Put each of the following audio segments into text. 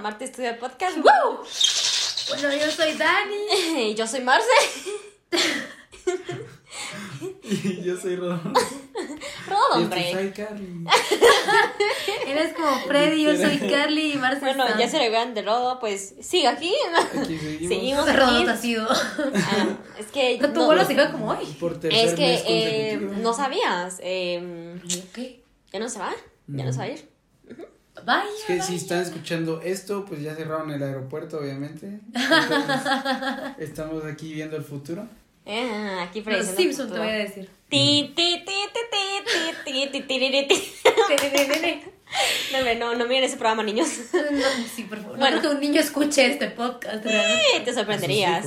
Marte Estudio Podcast. Bueno, yo soy Dani. Y Yo soy Marce. Y yo soy Rodolfo. Rodo, Y hombre. este soy Carly. Eres como Freddy, yo soy Carly y Marcia. Bueno, está- ya se le vean de Rodo, pues sigue aquí. Aquí seguimos. Seguimos Rodo aquí. te ha sido. Ah, es que No, tu no- vuelo se fue como hoy. Por es que eh, no sabías. eh, ¿Qué? ya no se va. Ya no se va a ir. Vaya. Es que si están escuchando esto, pues ya cerraron el aeropuerto, obviamente. Estamos aquí viendo el futuro. Eh, Los Simpson te voy a decir. No, no, no miren ese programa, niños. No, un niño escuche este podcast. Te sorprenderías.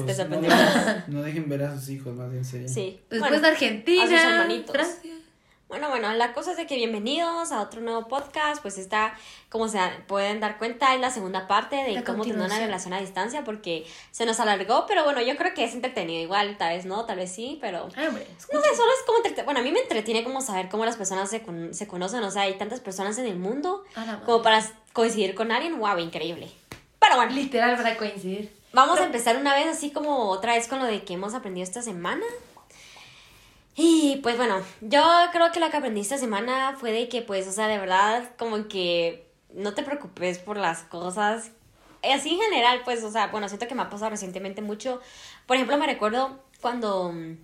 No, dejen ver a sus hijos, más bien, serio. Sí. Después de Argentina, a sus bueno, bueno, la cosa es de que bienvenidos a otro nuevo podcast, pues está, como se pueden dar cuenta, es la segunda parte de La cómo tener una relación a distancia, porque se nos alargó, pero bueno, yo creo que es entretenido igual, tal vez no, tal vez sí, pero... Ay, hombre. No sé, solo es como Bueno, a mí me entretiene como saber cómo las personas se, con- se conocen, o sea, hay tantas personas en el mundo A la madre. como para coincidir con alguien, wow, increíble. Pero bueno, Literal para coincidir. Vamos a empezar una vez así como otra vez con lo de que hemos aprendido esta semana. Y pues bueno, yo creo que lo que aprendí esta semana fue de que pues, o sea, de verdad, como que no te preocupes por las cosas. Así en general, pues, o sea, bueno, siento que me ha pasado recientemente mucho. Por ejemplo, me recuerdo cuando, mm,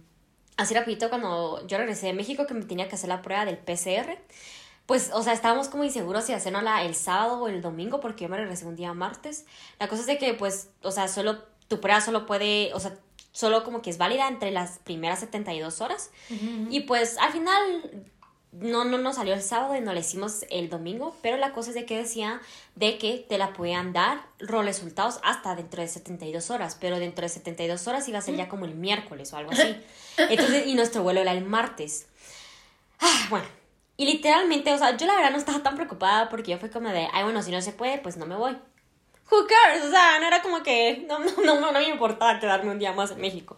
así rapidito, cuando yo regresé de México que me tenía que hacer la prueba del PCR. Pues, o sea, estábamos como inseguros si hacernosla el sábado o el domingo, porque yo me regresé un día martes. La cosa es de que, pues, o sea, solo, tu prueba solo puede, o sea, solo como que es válida entre las primeras 72 horas. Y pues, al final, no, no nos salió el sábado y no la hicimos el domingo, pero la cosa es de que decía de que te la podían dar los resultados hasta dentro de 72 horas, pero dentro de 72 horas iba a ser ya como el miércoles o algo así. Entonces, y nuestro vuelo era el martes. Ah, bueno, y literalmente, o sea, yo la verdad no estaba tan preocupada porque yo fui como de, ay, bueno, si no se puede, pues no me voy. Who cares? O sea, no era como que, no, no, no, no me importaba quedarme un día más en México.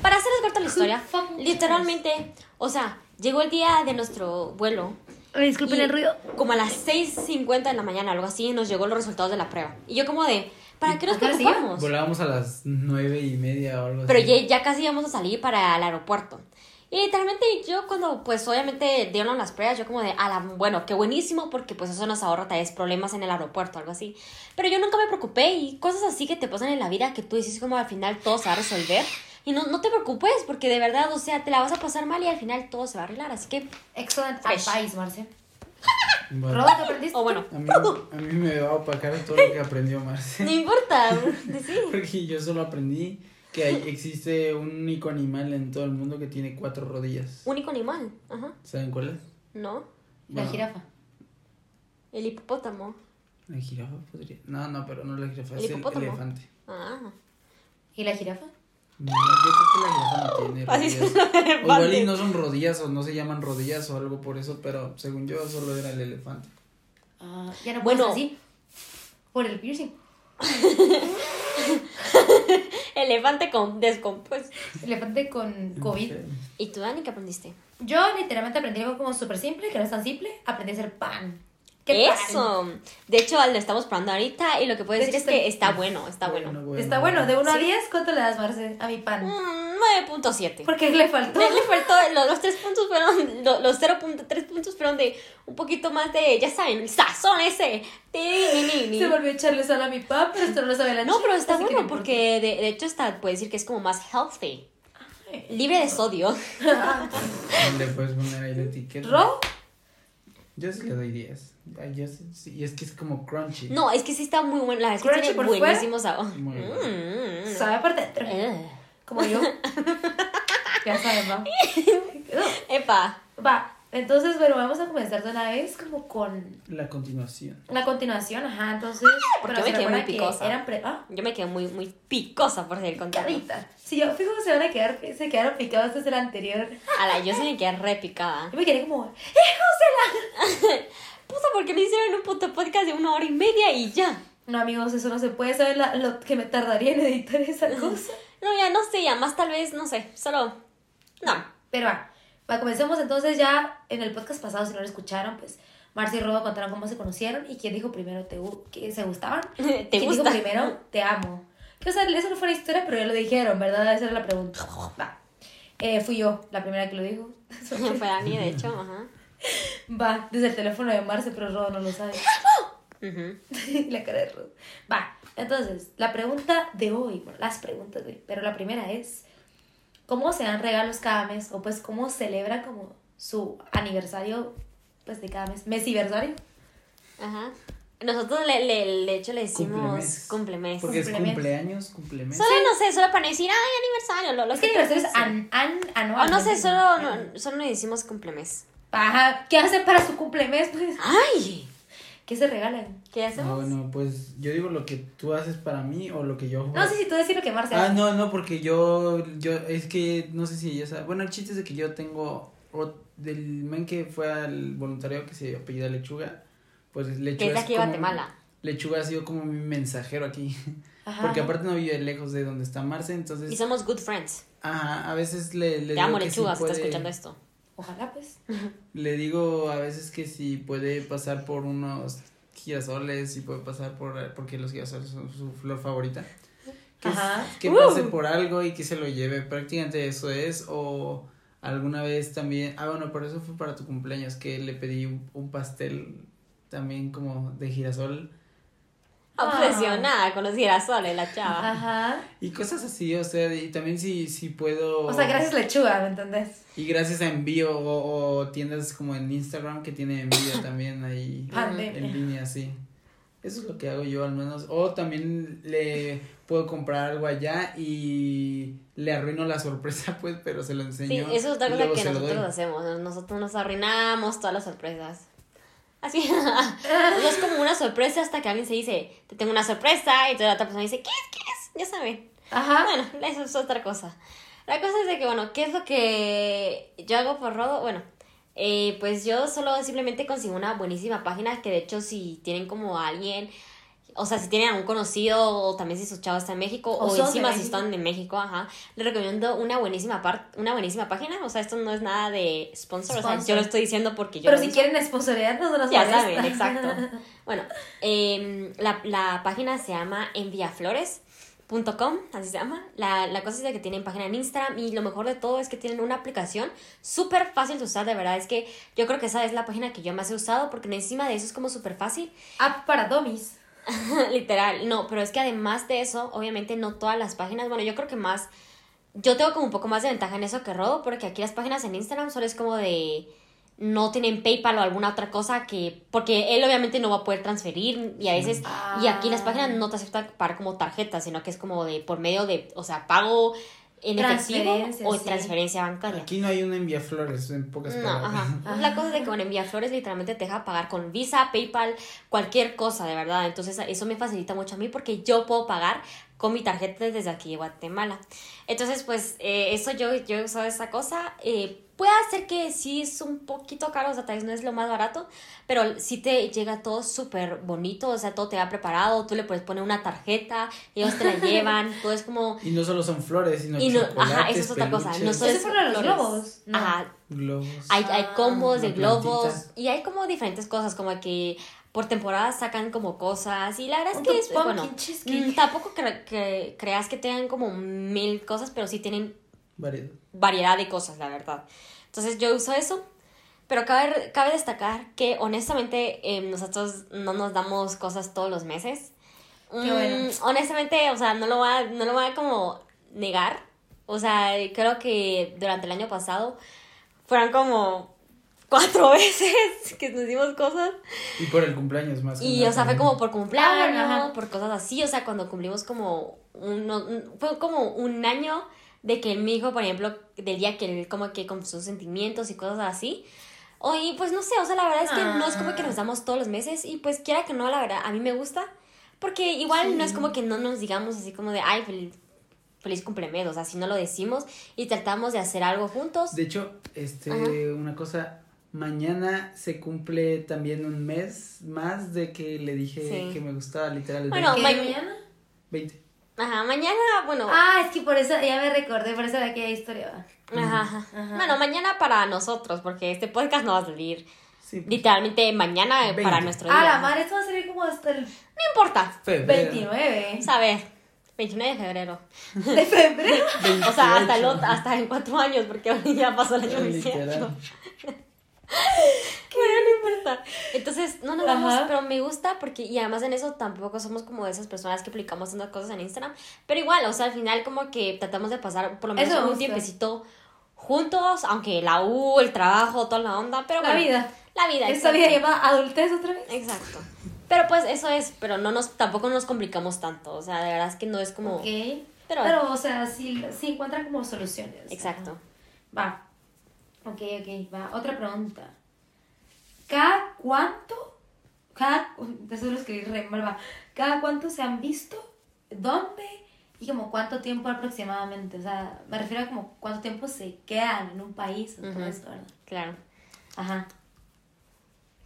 Para hacerles corta la historia, literalmente, o sea, llegó el día de nuestro vuelo. Disculpen y el ruido. Como a las 6.50 de la mañana, algo así, nos llegó los resultados de la prueba. Y yo como de, ¿para qué nos ¿A qué hora se preocupamos? Volábamos a las nueve y media o algo Pero así. ya, ya casi íbamos a salir para el aeropuerto. Y literalmente yo cuando, pues obviamente dieron las pruebas, yo como de, a la, bueno, qué buenísimo, porque pues eso nos ahorra tal vez problemas en el aeropuerto, algo así. Pero yo nunca me preocupé y cosas así que te pasan en la vida que tú dices como al final todo se va a resolver. Y no, no te preocupes, porque de verdad, o sea, te la vas a pasar mal y al final todo se va a arreglar. Así que, Excellent Fresh. advice, Marce. Bueno, ¿qué aprendiste? o bueno, a, mí, a mí me va a opacar todo lo que aprendió Marce. no importa, sí. Porque yo solo aprendí que hay- existe un único animal en todo el mundo que tiene cuatro rodillas. Único animal, ajá, ¿Saben cuál es? ¿no? La Bueno, jirafa. El hipopótamo. La jirafa podría. No, no, pero no la jirafa, El es el hipopótamo. elefante. Ah. ¿Y la jirafa? No, yo creo que la jirafa no tiene Así es rodillas. O igual y no son rodillas o no se llaman rodillas o algo por eso, pero según yo solo era el elefante. Ah, ya no Bueno. así. Por el piercing. Elefante con descompuesto. Elefante con COVID. ¿Y tú, Dani, qué aprendiste? Yo literalmente aprendí algo como súper simple, que no es tan simple. Aprendí a hacer pan. ¿Qué? Eso. De hecho, lo estamos probando ahorita y lo que puedo De decir es que está- está bueno, está bueno. Está bueno, de 1 a Sí. 10, ¿cuánto le das, Marce, a mi pan? Mm, 9.7. Porque le faltó. Le, le faltó, lo- los, tres puntos fueron, lo- los 0.3 puntos fueron de un poquito más de, ya saben, el sazón ese. Ni, ni, ni. Se volvió a echarle sal a mi pan, pero esto no lo sabe la No, chica, pero está bueno porque de, de hecho está, puede decir que es como más healthy. Libre de sodio. Le puedes poner ahí la etiqueta. ¿Ro? Yo sí le doy 10. Ay, yo sí, sí, y es que es como crunchy. No, es que sí está muy bueno. La verdad es que Crunchy tiene por fuera. buenísimo sabor. Muy bueno. Mm. Sabe por dentro. Eh. Como yo. ya sabes, va. Epa. Va. Entonces, bueno, vamos a comenzar de una vez como con La continuación. la continuación, ajá, entonces... porque bueno, yo me quedé muy recuerda que picosa. Eran pre- ah, Yo me quedé muy, muy picosa por seguir contando. carita. Si yo fijo que se van a quedar, se quedaron picados desde el anterior. A la, yo sí me quedé re picada. Yo me quedé como, Puta, porque me hicieron un puto podcast de una hora y media y ya. no amigos, eso no se puede saber la- lo que me tardaría en editar esa cosa. No, ya no sé, ya más tal vez, no sé, solo. No. Pero va, va, comencemos entonces ya en el podcast pasado, si no lo escucharon, pues Marcia y Rodo contaron cómo se conocieron y quién dijo primero te, que se gustaban. ¿Te ¿Quién gusta? dijo primero te amo? Que o sea, eso no fue la historia, pero ya lo dijeron, ¿verdad? Esa era la pregunta. Va. Eh, fui yo la primera que lo dijo. Fue Dani, de hecho, ajá. Va, desde el teléfono de Marce, pero Rodo no lo sabe. Ujú. la cara de Rodo. Va, entonces, la pregunta de hoy, bueno, las preguntas de hoy, pero la primera es, ¿cómo se dan regalos cada mes? O pues, ¿cómo celebra como su aniversario, pues, de cada mes? ¿Mesiversario? Ajá. Nosotros, le, le, de hecho, le decimos Cumplemes. Porque es Cumplemes. cumpleaños, cumplemes. Solo, no sé, solo para decir, ay, aniversario, lo, lo Es que que aniversario es an, O anual. no sé, sé. solo, no, solo le decimos cumplemes. Ajá, ¿qué hacen para su cumplemes? Pues, ¡Ay! ¿qué se regalan? ¿Qué hacemos? bueno, pues yo digo lo que tú haces para mí o lo que yo hago. No sé si tú decir lo que Marce Ah, hace. no, no, porque yo, yo, es que, no sé si ella sabe. Bueno, el chiste es de que yo tengo, o- del men que fue al voluntariado que se apellida Lechuga, pues Lechuga es de aquí como- Guatemala. Lechuga ha sido como mi mensajero aquí, Ajá. porque aparte no vive lejos de donde está Marce, entonces, Y somos good friends. ajá, a veces le, le Te digo amo, que lechuga, si puede- escuchando esto. Ojalá, pues. Le digo a veces que si puede pasar por unos girasoles, si puede pasar por, porque los girasoles son su flor favorita. Que, Ajá. que Uh. pase por algo y que se lo lleve, prácticamente eso es, o alguna vez también, ah bueno, por eso fue para tu cumpleaños, que le pedí un, un pastel también como de girasol. Obsesionada con los girasoles, la chava. Ajá. y cosas así, o sea, y también si, si puedo... O sea, gracias lechuga, ¿me entendés? Y gracias a envío o, o tiendas como en Instagram que tiene envío también ahí Pandemia. en línea, sí. Eso es lo que hago yo al menos. O también le puedo comprar algo allá y le arruino la sorpresa, pues, pero se lo Sí, enseño. eso es otra cosa que nosotros hacemos. Nosotros nos arruinamos todas las sorpresas. Así. no es como una sorpresa hasta que alguien se dice, te tengo una sorpresa, y toda la otra persona dice, ¿qué es? ¿Qué es? Ya saben. Ajá. Bueno, eso es otra cosa. La cosa es de que, bueno, ¿qué es lo que yo hago por Rodo? Bueno, eh, pues yo solo simplemente consigo una buenísima página que de hecho si tienen como a alguien, o sea, si tienen a un conocido o también si su chavo está en México O o, encima si están de México, ajá, les recomiendo una buenísima par una buenísima página, o sea, esto no es nada de sponsor, o sea, Sponsor. yo lo estoy diciendo porque yo Pero si uso. quieren sponsorearnos, no nos Ya saben, exacto. Bueno, em, la, la página se llama enviaflores.com, así se llama. La, la cosa es de que tienen página en Instagram y lo mejor de todo es que tienen una aplicación súper fácil de usar, de verdad. Es que yo creo que esa es la página que yo más he usado porque encima de eso es como súper fácil. App para dummies. Literal, no, pero es que además de eso, obviamente no todas las páginas, bueno, yo creo que más, yo tengo como un poco más de ventaja en eso que Rodo, porque aquí las páginas en Instagram solo es como de, no tienen PayPal o alguna otra cosa que, porque él obviamente no va a poder transferir y a veces, y aquí las páginas no te aceptan para como tarjeta, sino que es como de, por medio de, o sea, pago en efectivo o sí. transferencia bancaria. Aquí no hay una enviaflores, en pocas No, palabras. ajá. La cosa es de que con Enviaflores literalmente te deja pagar con Visa, PayPal, cualquier cosa, de verdad. Entonces eso me facilita mucho a mí porque yo puedo pagar con mi tarjeta desde aquí de Guatemala. Entonces, pues, eh, eso yo, yo he usado esa cosa. Eh, puede ser que sí es un poquito caro, o sea, tal vez no es lo más barato, pero sí te llega todo súper bonito, o sea, todo te va preparado, tú le puedes poner una tarjeta, ellos te la llevan, todo es como... Y no solo son flores, sino Y no, chocolates, ajá, eso es otra cosa. No solo ¿Eso es fueron los flores. globos? No. Ajá, globos. hay, hay Ah, combos de globos plantita. y hay como diferentes cosas, como que por temporada sacan como cosas y la verdad es que es, bueno, cheesecake. mm, tampoco cre- que creas que tengan como mil cosas, pero sí tienen Variedad. variedad de cosas, la verdad. Entonces yo uso eso, pero cabe, cabe destacar que honestamente eh, nosotros no nos damos cosas todos los meses. Qué bueno. Mm, honestamente, o sea, no lo voy a, no lo voy a como negar. O sea, creo que durante el año pasado fueron como cuatro veces que nos dimos cosas. Y por el cumpleaños más. Y, o sea, fue como por cumpleaños, Ajá. por cosas así. O sea, cuando cumplimos como uno, un- fue como un año de que mi hijo, por ejemplo, del día que él como que con sus sentimientos y cosas así. O, y pues no sé, o sea, la verdad es que no es como que Ah. nos damos todos los meses y pues quiera que no, la verdad, a mí me gusta. Porque igual no es como que no nos digamos así como de, ay, feliz, feliz cumpleaños, o sea, si no lo decimos y tratamos de hacer algo juntos. De hecho, este, Ajá. una cosa, mañana se cumple también un mes más de que le dije Sí. que me gustaba literal el Bueno, 20. ¿Qué, ma- mañana? 20. Ajá, mañana, bueno. Ah, es que por eso ya me recordé, por eso de aquella historia Ajá, ajá. Bueno, mañana para nosotros, porque este podcast no va a salir. Sí, pues. Literalmente mañana 20. para nuestro día. Ah, la madre, esto va a salir como hasta el. No importa. Febrero. 29. ¿Sabes? 29 de febrero. ¿De febrero? o sea, hasta, el, hasta en cuatro años, porque ya pasó el año 18. Bueno, no importa. Entonces, no nos vamos, Ajá. pero me gusta porque, y además en eso tampoco somos como de esas personas que publicamos tantas cosas en Instagram. Pero igual, o sea, al final como que tratamos de pasar por lo menos Eso un tiempecito juntos, aunque la U, el trabajo, toda la onda, pero La bueno, vida. La vida, Esta exacto. vida llama adultez otra vez. Exacto. Pero pues eso es, pero no nos, tampoco nos complicamos tanto, o sea, de verdad es que no es como... Ok. Pero- Pero, o sea, sí, sí encuentran como soluciones. Exacto. Va. Ok, ok, va. Otra pregunta. ¿Cada cuánto? Cada. Eso lo escribí re mal, va. ¿Cada cuánto se han visto? ¿Dónde? Y como cuánto tiempo aproximadamente. O sea, me refiero a como cuánto tiempo se quedan en un país o todo esto, ¿verdad? Claro. Ajá.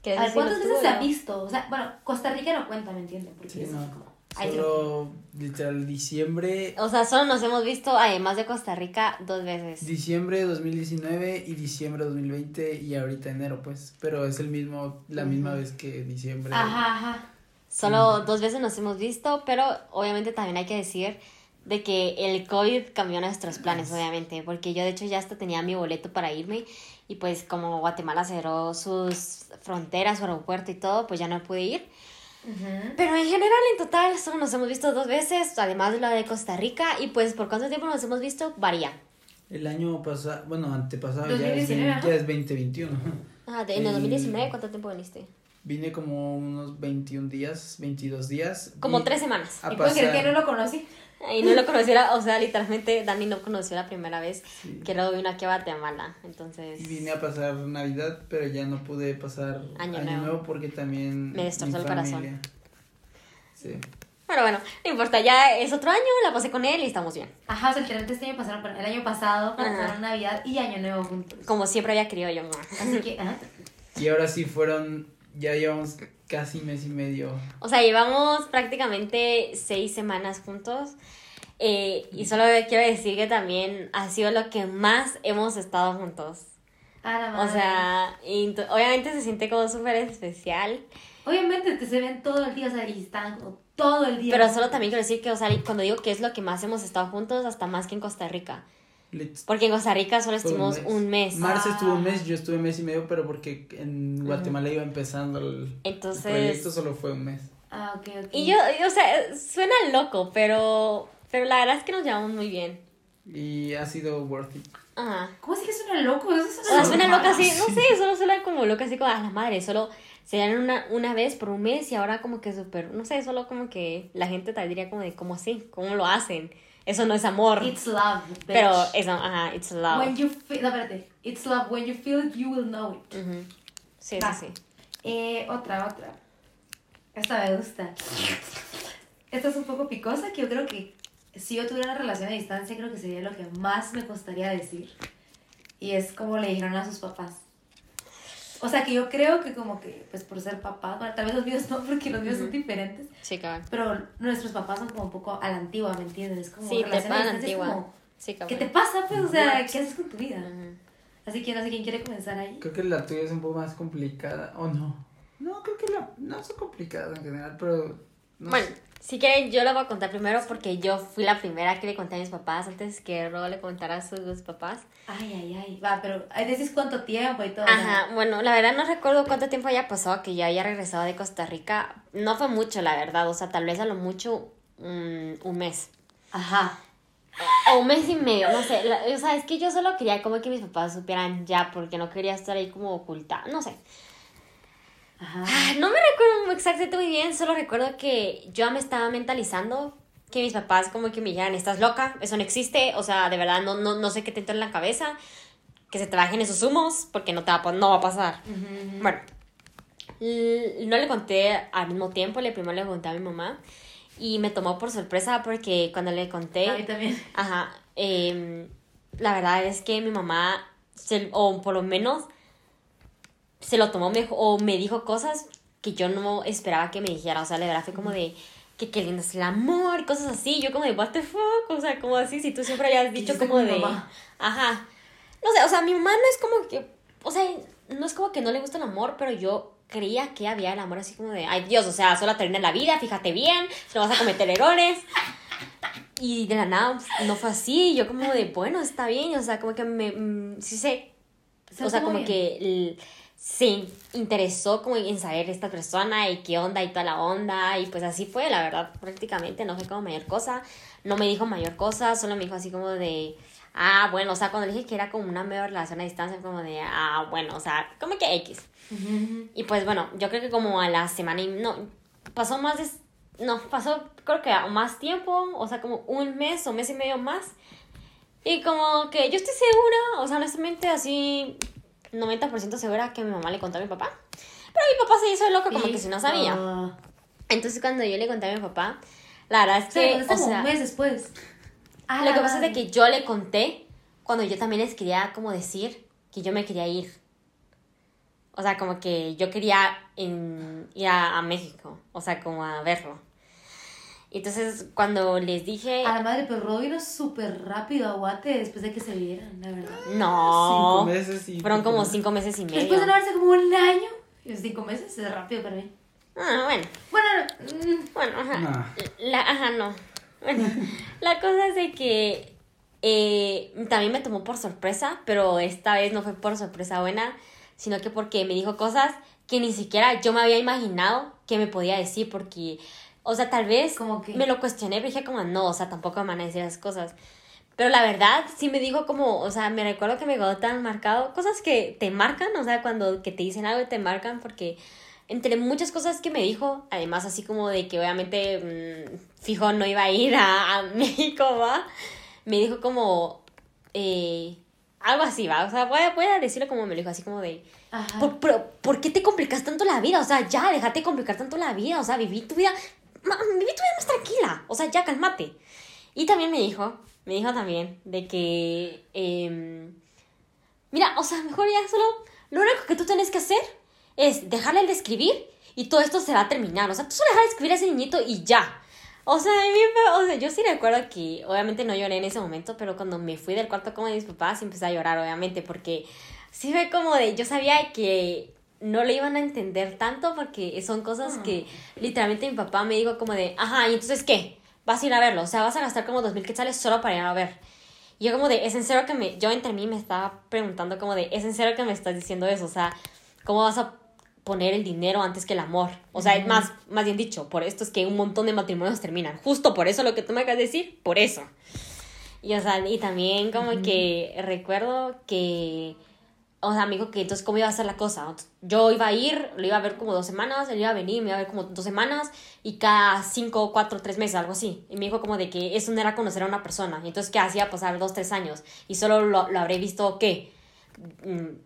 ¿Quieres A ver, ¿cuántas veces se han visto? O sea, bueno, Costa Rica no cuenta, ¿me entienden? Porque Sí, es no. como. Ay, Solo literal diciembre, O sea, solo nos hemos visto, además de Costa Rica, dos veces. diciembre de 2019 y diciembre de 2020 y ahorita enero, pues. Pero es el mismo, la misma vez que diciembre. Ajá, ajá. Solo dos veces nos hemos visto, pero obviamente también hay que decir de que el COVID cambió nuestros planes, obviamente, porque yo de hecho ya hasta tenía mi boleto para irme y pues como Guatemala cerró sus fronteras, su aeropuerto y todo, pues ya no pude ir. Pero en general, en total, solo nos hemos visto dos veces, además de la de Costa Rica, y pues por cuánto tiempo nos hemos visto, varía. El año pasado, bueno, antepasado ya es, 2019, vein- ya es 2021. Ah, de, en el El- 2019, ¿cuánto tiempo viniste? Vine como unos 21 días, 22 días. Como tres semanas. A ¿Y puedes creer pasar, que no lo conocí? Y no lo conociera, o sea, literalmente Dani no conoció la primera vez Sí. que luego vino aquí a Guatemala, entonces... Y vine a pasar Navidad, pero ya no pude pasar Año Año, Nuevo. nuevo. porque también. Me destrozó mi el corazón. Sí. Pero bueno, no importa, ya es otro año, la pasé con él y estamos bien. Ajá, o sea, literalmente este año pasaron, el año pasado Ajá. pasaron Navidad y Año Nuevo juntos. Como siempre había querido yo. Así que, ajá. Y ahora sí fueron. Ya llevamos casi mes y medio. O sea, llevamos prácticamente seis semanas juntos. eh, y solo quiero decir que también ha sido lo que más hemos estado juntos. A la O sea, y obviamente se siente como súper especial. Obviamente te se ven todo el día, o sea, y están todo el día. Pero solo también quiero decir que, o sea, cuando digo que es lo que más hemos estado juntos, hasta más que en Costa Rica. Porque en Costa Rica solo estuvimos un mes. Marce estuvo un Ah. mes, yo estuve mes y medio, pero porque en Guatemala iba empezando el, Entonces- el proyecto, solo fue un mes. Ah, ok, ok. Y yo, o sea, suena loco, pero, pero la verdad es que nos llevamos muy bien. Y ha sido worth it. Ajá. ¿Cómo así que suena loco? Eso O sea, suena loca así, no sé, solo suena como loca así como a la madre, solo se dan una, una vez por un mes y ahora como que súper, no sé, solo como que la gente te diría como de, ¿cómo así? ¿Cómo lo hacen? Eso no es amor. It's love, bitch. pero eso, ajá, it's love. When you feel... No, espérate. It's love. When you feel it, you will know it. Ujú. Sí, Va. sí, sí. Eh, otra, otra. Esta me gusta. Esta es un poco picosa, que yo creo que si yo tuviera una relación a distancia, creo que sería lo que más me costaría decir. Y es como le dijeron a sus papás. O sea, que yo creo que como que, pues por ser papás, bueno, tal vez los míos no, porque los míos son diferentes, Sí, cabrón. pero nuestros papás son como un poco a la antigua, ¿me entiendes? Es como Sí, te a es antigua. como, Sí, cabrón. ¿Qué te pasa, pues? O sea, ¿qué haces con tu vida? Así que no sé quién quiere comenzar ahí. Creo que la tuya es un poco más complicada, ¿o no? No, creo que la, no son complicadas en general, pero... no Bueno, sé. Si quieren, yo lo voy a contar primero porque yo fui la primera que le conté a mis papás antes que Ro le contara a sus papás. Ay, ay, ay. Va, pero ahí decís cuánto tiempo y todo. Ajá, bueno, la verdad no recuerdo cuánto tiempo haya pasado que yo haya regresado de Costa Rica. No fue mucho, la verdad, o sea, tal vez a lo mucho mm, un mes. Ajá. O un mes y medio, no sé. la- o sea, es que yo solo quería como que mis papás supieran ya porque no quería estar ahí como oculta, no sé. Ajá. Ah, No me recuerdo exactamente muy bien, solo recuerdo que yo me estaba mentalizando que mis papás como que me dijeran, estás loca, eso no existe, o sea, de verdad no, no, no sé qué te entra en la cabeza, que se te bajen esos humos, porque no, te va, no va a pasar. Bueno, no le conté al mismo tiempo, le primero le conté a mi mamá y me tomó por sorpresa porque cuando le conté... A mí también. Ajá. em, la verdad es que mi mamá, se- o por lo menos, se lo tomó mejor, o me dijo cosas que yo no esperaba que me dijera. O sea, la verdad fue como de que qué lindo es el amor cosas así. Yo como de, what the fuck, o sea, como así, si tú siempre habías dicho como de... mamá? Ajá. No sé, o sea, mi mamá no es como que, o sea, no es como que no le gusta el amor, pero yo creía que había el amor así como de, ay Dios, o sea, solo termina la vida, fíjate bien, no vas a cometer errores. Y de la nada pues, no fue así, yo como de, bueno, está bien, o sea, como que me, mm, sí sé, o sea, como bien. que se interesó como en saber esta persona y qué onda y toda la onda, y pues así fue, la verdad, prácticamente no fue como mayor cosa, no me dijo mayor cosa, solo me dijo así como de, ah, bueno, o sea, cuando le dije que era como una mejor relación a distancia, como de, ah, bueno, o sea, como que X. Y pues bueno, yo creo que como a la semana y no, pasó más de, no, pasó creo que más tiempo, o sea, como un mes o mes y medio más. Y como que yo estoy segura, o sea, honestamente así 90% segura que mi mamá le contó a mi papá. Pero mi papá se hizo loco como que si no sabía. Ah. Entonces cuando yo le conté a mi papá, la verdad es que, o sea, un mes después. Ah, lo la que pasa es de que yo le conté cuando yo también les quería como decir que yo me quería ir. O sea, como que yo quería en- ir a, a México, o sea, como a verlo. Entonces, cuando les dije... A la madre, pero Rodo vino súper rápido a Guate después de que se vieran, la verdad. No. Cinco meses y... Fueron como cinco meses y medio. Después de no verse como un año. Y los cinco meses es rápido para mí. Ah, bueno. Bueno, Bueno, ajá. No. La, ajá, no. Bueno, la cosa es de que eh, también me tomó por sorpresa, pero esta vez no fue por sorpresa buena, sino que porque me dijo cosas que ni siquiera yo me había imaginado que me podía decir, porque, o sea, tal vez ¿Cómo qué? me lo cuestioné, pero dije como, no, o sea, tampoco me van a decir esas cosas. Pero la verdad, sí me dijo como, o sea, me recuerdo que me quedó tan marcado, cosas que te marcan, o sea, cuando que te dicen algo y te marcan, porque entre muchas cosas que me dijo, además así como de que obviamente mm, fijo no iba a ir a, a México, ¿va? Me dijo como, eh, algo así, ¿va? O sea, voy a, voy a decirlo como me lo dijo, así como de. ¿por, pero, ¿por qué te complicas tanto la vida? O sea, ya, déjate complicar tanto la vida, o sea, viví tu vida, viví tu vida más tranquila, o sea, ya, cálmate. Y también me dijo, me dijo también de que, em, mira, o sea, mejor ya solo, lo único que tú tienes que hacer es dejarle de escribir y todo esto se va a terminar. O sea, tú solo dejar de escribir a ese niñito y ya. O sea, mí o sea, yo sí recuerdo que obviamente no lloré en ese momento, pero cuando me fui del cuarto como de mis papás empecé a llorar, obviamente, porque sí fue como de, yo sabía que no lo iban a entender tanto porque son cosas que literalmente mi papá me dijo como de, ajá, ¿y entonces qué? Vas a ir a verlo, o sea, vas a gastar como dos mil quetzales solo para ir a ver. Y yo como de, es en serio que me, yo entre mí me estaba preguntando como de, es en serio que me estás diciendo eso, o sea, ¿cómo vas a poner el dinero antes que el amor? O sea, es más, más bien dicho, por esto es que un montón de matrimonios terminan, justo por eso lo que tú me acabas de decir, por eso. Y o sea, y también como que recuerdo que, o sea, me dijo que entonces cómo iba a ser la cosa. Yo iba a ir, lo iba a ver como dos semanas, él iba a venir, me iba a ver como dos semanas y cada cinco, cuatro, tres meses, algo así. Y me dijo como de que eso no era conocer a una persona. Y entonces, ¿qué hacía? Pasar dos, tres años. Y solo lo, lo habré visto, ¿qué? Mm,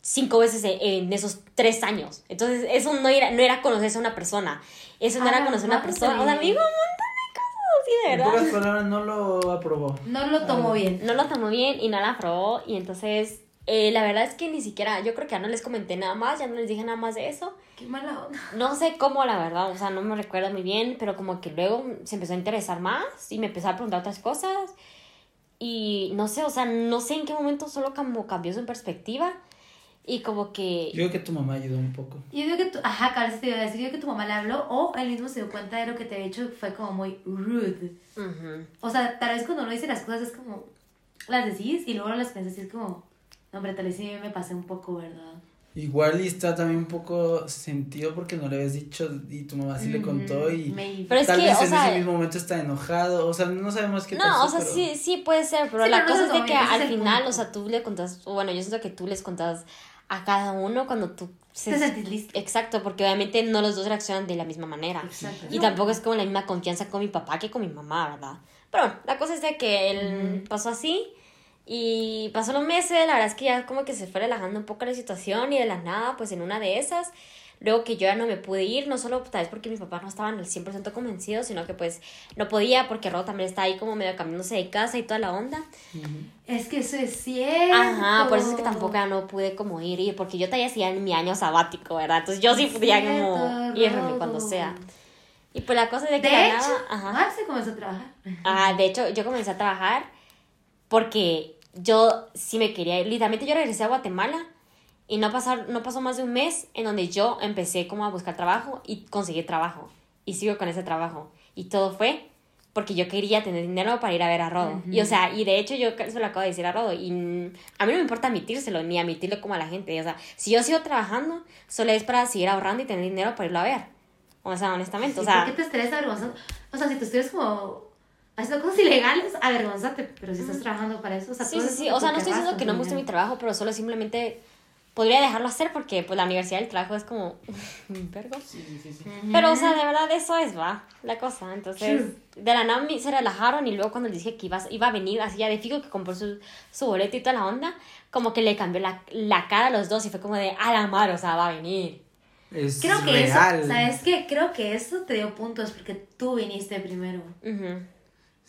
cinco veces en, en esos tres años. Entonces, eso no era, no era conocerse a una persona. Eso no Ah, era conocer a una persona. O sea, me dijo un montón de cosas así, de En verdad. pocas palabras, no lo aprobó. No lo tomó bien. No lo tomó bien y no la aprobó. Y entonces, eh, la verdad es que ni siquiera, yo creo que ya no les comenté nada más, ya no les dije nada más de eso. Qué mala onda. No sé cómo, la verdad, o sea, no me recuerdo muy bien, pero como que luego se empezó a interesar más y me empezó a preguntar otras cosas. Y no sé, o sea, no sé en qué momento solo como cambió su perspectiva. Y como que... Yo creo que tu mamá ayudó un poco. Yo digo que tu, ajá, cabal, eso te iba a decir, yo que tu mamá le habló o él mismo se dio cuenta de lo que te había hecho, fue como muy rude. O sea, tal vez cuando uno dice las cosas es como, las decís y luego las piensas y es como, no, hombre, tal vez sí me pasé un poco, ¿verdad? Igual y está también un poco sentido porque no le habías dicho y tu mamá sí le contó y Maybe. Pero es tal que, vez o en sea- ese mismo momento está enojado, o sea, no sabemos qué pasó. No, o sea, pero- sí, sí puede ser, pero Sí, la pero no cosa es de que al final, punto. o sea, tú le contas, o bueno, yo siento que tú les contas a cada uno cuando tú... se- sentís listo. Exacto, porque obviamente no los dos reaccionan de la misma manera. Exacto. Y tampoco es como la misma confianza con mi papá que con mi mamá, ¿verdad? Pero bueno, la cosa es de que él pasó así Y pasó los meses, la verdad es que ya como que se fue relajando un poco la situación y de la nada, pues en una de esas, luego que yo ya no me pude ir, no solo tal vez porque mis papás no estaban al 100% convencidos, sino que pues no podía porque Ro también está ahí como medio cambiándose de casa y toda la onda. Es que eso es cierto. Ajá, por eso es que tampoco ya no pude como ir, ir porque yo todavía hacía en mi año sabático, ¿verdad? Entonces yo sí Es podía como irme cuando sea. Y pues la cosa de que De hecho, ajá. Marce comenzó a trabajar. Ajá, de hecho, yo comencé a trabajar porque yo sí me quería ir. Literalmente yo regresé a Guatemala y no, pasar, no pasó más de un mes en donde yo empecé como a buscar trabajo y conseguí trabajo. Y sigo con ese trabajo. Y todo fue porque yo quería tener dinero para ir a ver a Rodo. Y o sea, y de hecho yo se lo acabo de decir a Rodo. Y mm, a mí no me importa admitírselo, ni admitirlo como a la gente. O sea, si yo sigo trabajando, solo es para seguir ahorrando y tener dinero para irlo a ver. O sea, honestamente. Sí, o sea, ¿Por qué te avergonzando? O sea, si tú estuvieras como haciendo cosas ilegales, avergonzate. Pero si estás trabajando para eso, o sea, Sí, sí, sí. O sea, no estoy diciendo que no me guste mi trabajo, pero solo simplemente podría dejarlo hacer porque pues la universidad del trabajo es como vergo. Sí, sí, sí. Pero, o sea, de verdad eso es, va, la cosa. Entonces, de la nada me- se relajaron y luego cuando les dije que iba, iba a venir, así ya de fijo que compró su, su boleto y toda la onda, como que le cambió la, la cara a los dos y fue como de, a la mar, o sea, va a venir. Es Creo que real. eso, ¿sabes qué? Creo que eso te dio puntos porque tú viniste primero. Ujú.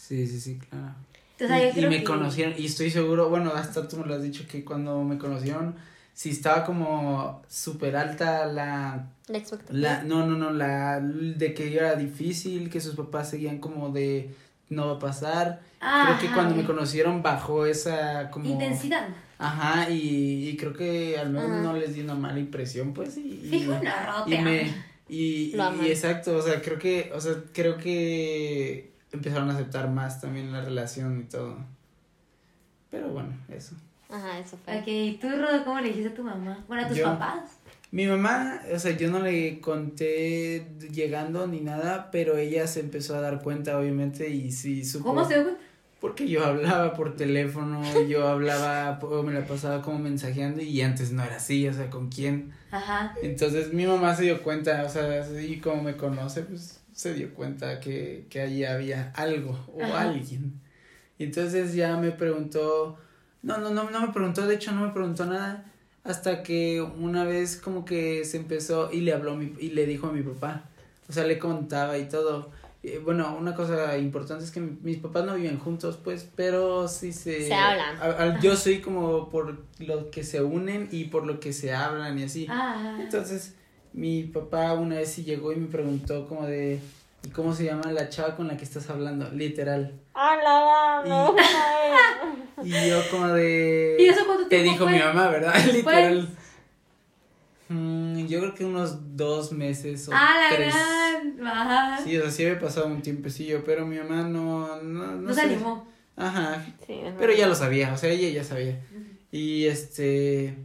Sí, sí, sí, claro. Sea, y, yo y me que- conocieron, y estoy seguro, bueno, hasta tú me lo has dicho que cuando me conocieron, si estaba como súper alta la, La expectativa. la, no, no, no, la, de que era difícil, que sus papás seguían como de, no va a pasar. Creo que Ajá. cuando me conocieron bajó esa como... Intensidad. Ajá, y, y creo que al menos Ajá. no les di una mala impresión, pues, y... y- Fijo, no, Ro, y me y, y- y exacto o sea creo que o sea creo que empezaron a aceptar más también la relación y todo pero bueno eso Ajá, eso fue. Ok, ¿y tú, Rodo, cómo le dijiste a tu mamá? Bueno, a tus Yo- papás. mi mamá o sea yo no le conté llegando ni nada pero ella se empezó a dar cuenta obviamente y sí supo ¿Cómo se dio cuenta? Porque yo hablaba por teléfono yo hablaba o me la pasaba como mensajeando y antes no era así o sea con quién Ajá. Entonces mi mamá se dio cuenta, o sea, y como me conoce, pues se dio cuenta que, que allí había algo o Ajá. alguien. Y entonces ya me preguntó, no, no, no, no me preguntó, de hecho no me preguntó nada, hasta que una vez como que se empezó y le habló mi, y le dijo a mi papá, o sea, le contaba y todo. Eh, bueno, una cosa importante es que mi- mis papás no viven juntos, pues, pero sí se... Se hablan. a- a- yo soy como por lo que se unen y por lo que se hablan y así. Ah, Entonces, mi papá una vez sí llegó y me preguntó como de, ¿y cómo se llama la chava con la que estás hablando? Literal. ¡Hola, no! Y yo como de... ¿Y eso cuánto Te tiempo dijo fue? mi mamá, ¿verdad? Literal. Mm, yo creo que unos dos meses o ah, la tres. gran. Ajá. Sí, o sea, sí había pasado un tiempecillo, pero mi mamá no... No, no, No se animó. Ajá, Sí, ajá. Pero ya lo sabía, o sea, ella ya sabía. Y este.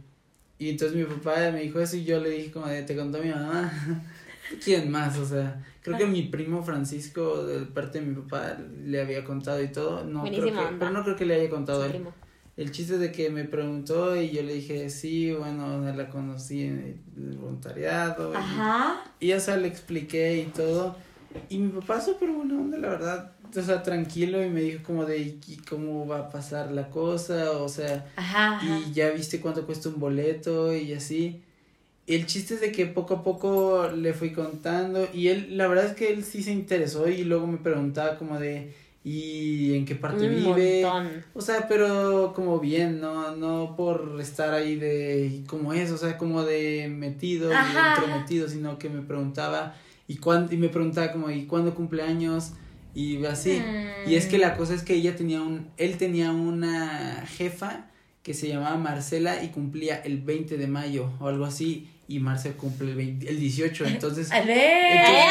Y entonces mi papá me dijo eso y yo le dije, como de, te contó mi mamá. ¿Quién más? O sea, creo que mi primo Francisco, de parte de mi papá, le había contado y todo. No creo Buenísima que, pero no creo que le haya contado a él. primo. El chiste de que me preguntó y yo le dije, sí, bueno, la conocí en el voluntariado. y- Ajá. y o sea, le expliqué y todo. Y mi papá súper buena onda, la verdad. O sea, tranquilo y me dijo como de "¿Y cómo va a pasar la cosa, o sea, Ajá. ajá. y ya viste cuánto cuesta un boleto y así. El chiste es de que poco a poco le fui contando y él, la verdad es que él sí se interesó y luego me preguntaba como de, ¿y en qué parte Un vive? montón. O sea, pero como bien, no, no por estar ahí de como es, o sea, como de metido Ajá, y ajá. entrometido, sino que me preguntaba y cuándo, y me preguntaba como, ¿y cuándo cumpleaños? Y así. Mm. Y es que la cosa es que ella tenía un, él tenía una jefa que se llamaba Marcela y cumplía el 20 de mayo o algo así, y Marcela cumple el, 20 el 18, entonces, ¡Ale! entonces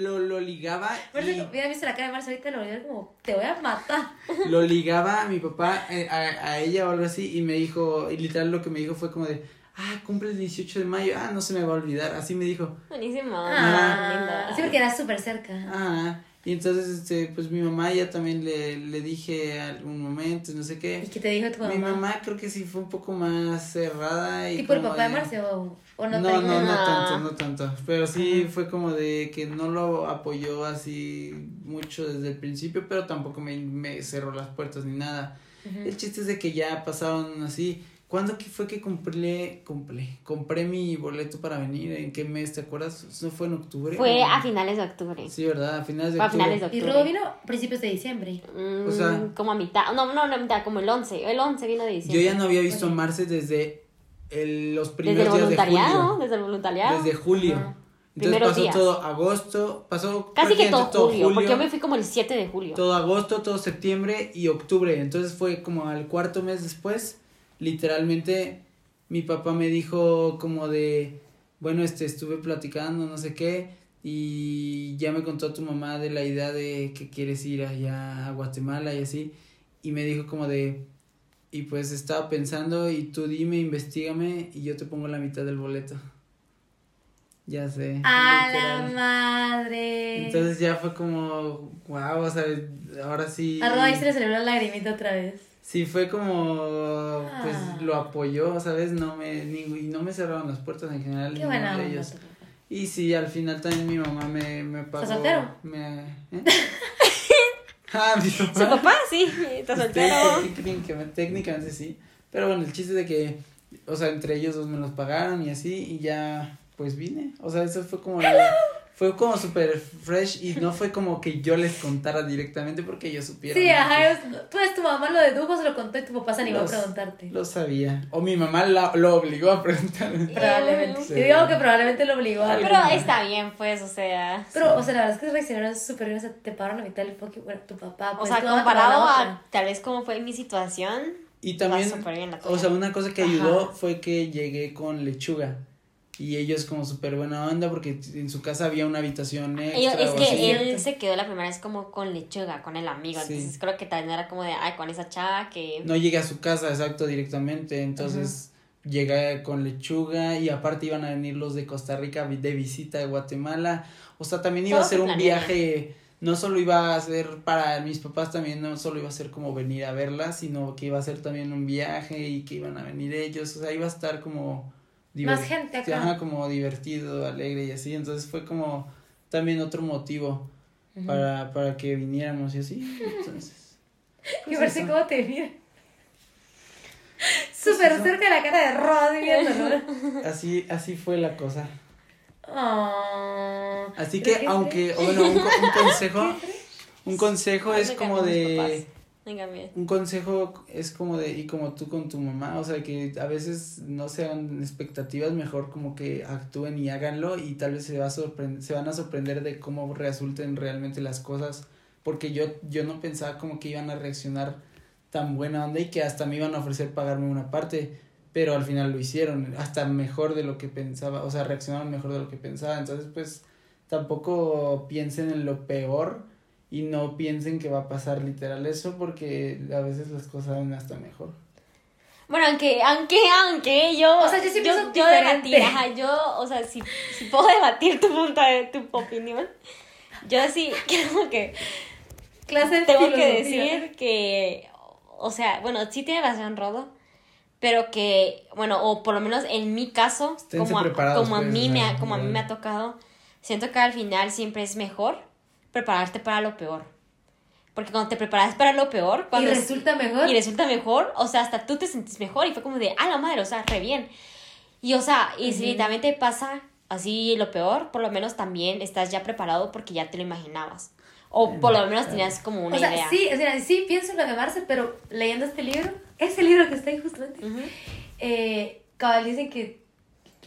lo, lo ligaba Por y... eso, Hubiera visto la cara de Marce ahorita, lo hubiera como, te voy a matar. lo ligaba a mi papá, eh, a, a ella o algo así, y me dijo, y literal lo que me dijo fue como de, ah, cumple el 18 de mayo, ah, no se me va a olvidar, así me dijo, Buenísimo. Ah, linda. sí, porque era súper cerca. ah, Y entonces, este, pues mi mamá ya también le, le dije algún momento, no sé ¿Y qué. qué te dijo tu mamá? Mi mamá creo que sí fue un poco más cerrada y ¿Tipo el papá de Marce o, o no? no, te no, no, No. tanto, no tanto. Pero sí fue como de que no lo apoyó así mucho desde el principio, pero tampoco me, me cerró las puertas ni nada. El chiste es de que ya pasaron así. ¿Cuándo que fue que compré, compré, compré mi boleto para venir? ¿En qué mes? ¿Te acuerdas? ¿No fue en octubre? Fue ¿O- a finales de octubre. Sí, ¿verdad? A finales de Fue a octubre. finales de Y octubre. luego vino a principios de diciembre. Mm, O sea- como a mitad. No, no, no a mitad, como el 11. El 11 vino de Yo diciembre. ya no había visto a. Marce desde el- los Desde el primeros días de julio. desde el voluntariado. Desde julio. Ajá. Entonces Primeros pasó días. todo agosto, pasó Casi que prácticamente todo julio, porque yo me fui como el 7 de julio. todo agosto, todo septiembre y octubre. Entonces fue como al cuarto mes después, literalmente mi papá me dijo como de, bueno, este, estuve platicando, no sé qué, y ya me contó tu mamá de la idea de que quieres ir allá a Guatemala y así, y me dijo como de, y pues estaba pensando y tú dime, investigame y yo te pongo la mitad del boleto. Ya sé. ¡A literal. la madre! Entonces ya fue como, wow, o sea, ahora sí. Arroba ahí se le salió la lagrimita otra vez. Sí, fue como, pues Ah. lo apoyó, ¿sabes? No me, ni, y no me cerraron las puertas en general. Qué buena de ellos. Y sí, al final también mi mamá me, me pagó. soltero? Me, ¿eh? ah, mi papá. Su papá, sí, está Este, soltero. técnicamente, técnicamente sí. Pero bueno, el chiste de que, o sea, entre ellos dos me los pagaron y así, y ya, pues vine. O sea, eso fue como, la- fue como súper fresh y no fue como que yo les contara directamente porque ellos supieron. Sí, ¿no? ajá, tú es tu mamá lo dedujo, se lo contó y tu papá se animó Los- a preguntarte. Lo sabía. O mi mamá la- lo obligó a preguntarme. Probablemente. Sí. Yo digo que probablemente lo obligó a Pero está bien, pues, o sea. Pero, o sea, la verdad es que reaccionaron súper bien. O sea, te pagaron la mitad del fucking. Bueno, tu papá. O Pues, sea, comparado a tal vez cómo fue mi situación. Y también, súper bien la o sea, una cosa que ayudó Ajá. fue que llegué con lechuga. Y ellos como súper buena onda porque en su casa había una habitación extra. Es que así. él se quedó la primera vez como con lechuga, con el amigo. Sí. Entonces creo que también era como de, ay, con esa chava que. No llegué a su casa, exacto, directamente. Entonces llegué con lechuga y aparte iban a venir los de Costa Rica de visita de Guatemala. O sea, también iba Todo a ser se un viaje, no solo iba a ser para mis papás también, no solo iba a ser como venir a verla, sino que iba a ser también un viaje y que iban a venir ellos. O sea, iba a estar como... Más gente acá. Ajá, como divertido, alegre y así. Entonces fue como también otro motivo para, para que viniéramos y así. Entonces... Y pues verse eso. cómo te mira. Súper eso. cerca de la cara de Rod viéndolo. Así, así fue la cosa. Oh, Así que, aunque, bueno, un, co- un consejo, un consejo es como de. Un consejo es como de, y como tú con tu mamá, o sea, que a veces no sean expectativas, mejor como que actúen y háganlo y tal vez se, va se van a sorprender de cómo resulten realmente las cosas, porque yo, yo no pensaba como que iban a reaccionar tan buena onda y que hasta me iban a ofrecer pagarme una parte, pero al final lo hicieron, hasta mejor de lo que pensaba, o sea, reaccionaron mejor de lo que pensaba, entonces pues tampoco piensen en lo peor y no piensen que va a pasar literal eso porque a veces las cosas van hasta mejor. Bueno, aunque, aunque, aunque yo. O sea, yo sí yo diferente. debatir, ajá, yo, o sea, si, si puedo debatir tu punto de tu opinión, yo sí creo que clase de tengo que decir que, o sea, bueno, sí tiene razón Rodo, pero que, bueno, o por lo menos en mi caso, Esténse como a, preparados, como a pues, mí me como a mí me ha tocado, siento que al final siempre es mejor prepararte para lo peor. Porque cuando te preparas para lo peor, Y cuando es- resulta mejor. y resulta mejor, o sea, hasta tú te sentís mejor y fue como de, ah, la madre, o sea, re bien. Y o sea, y si Ujú. literalmente pasa así lo peor, por lo menos también estás ya preparado porque ya te lo imaginabas. O por lo menos tenías como una o sea, idea. sí, o sea, sí pienso en lo de Marce, pero leyendo este libro, ese libro que está ahí justamente, Ujú. eh, cabal dicen que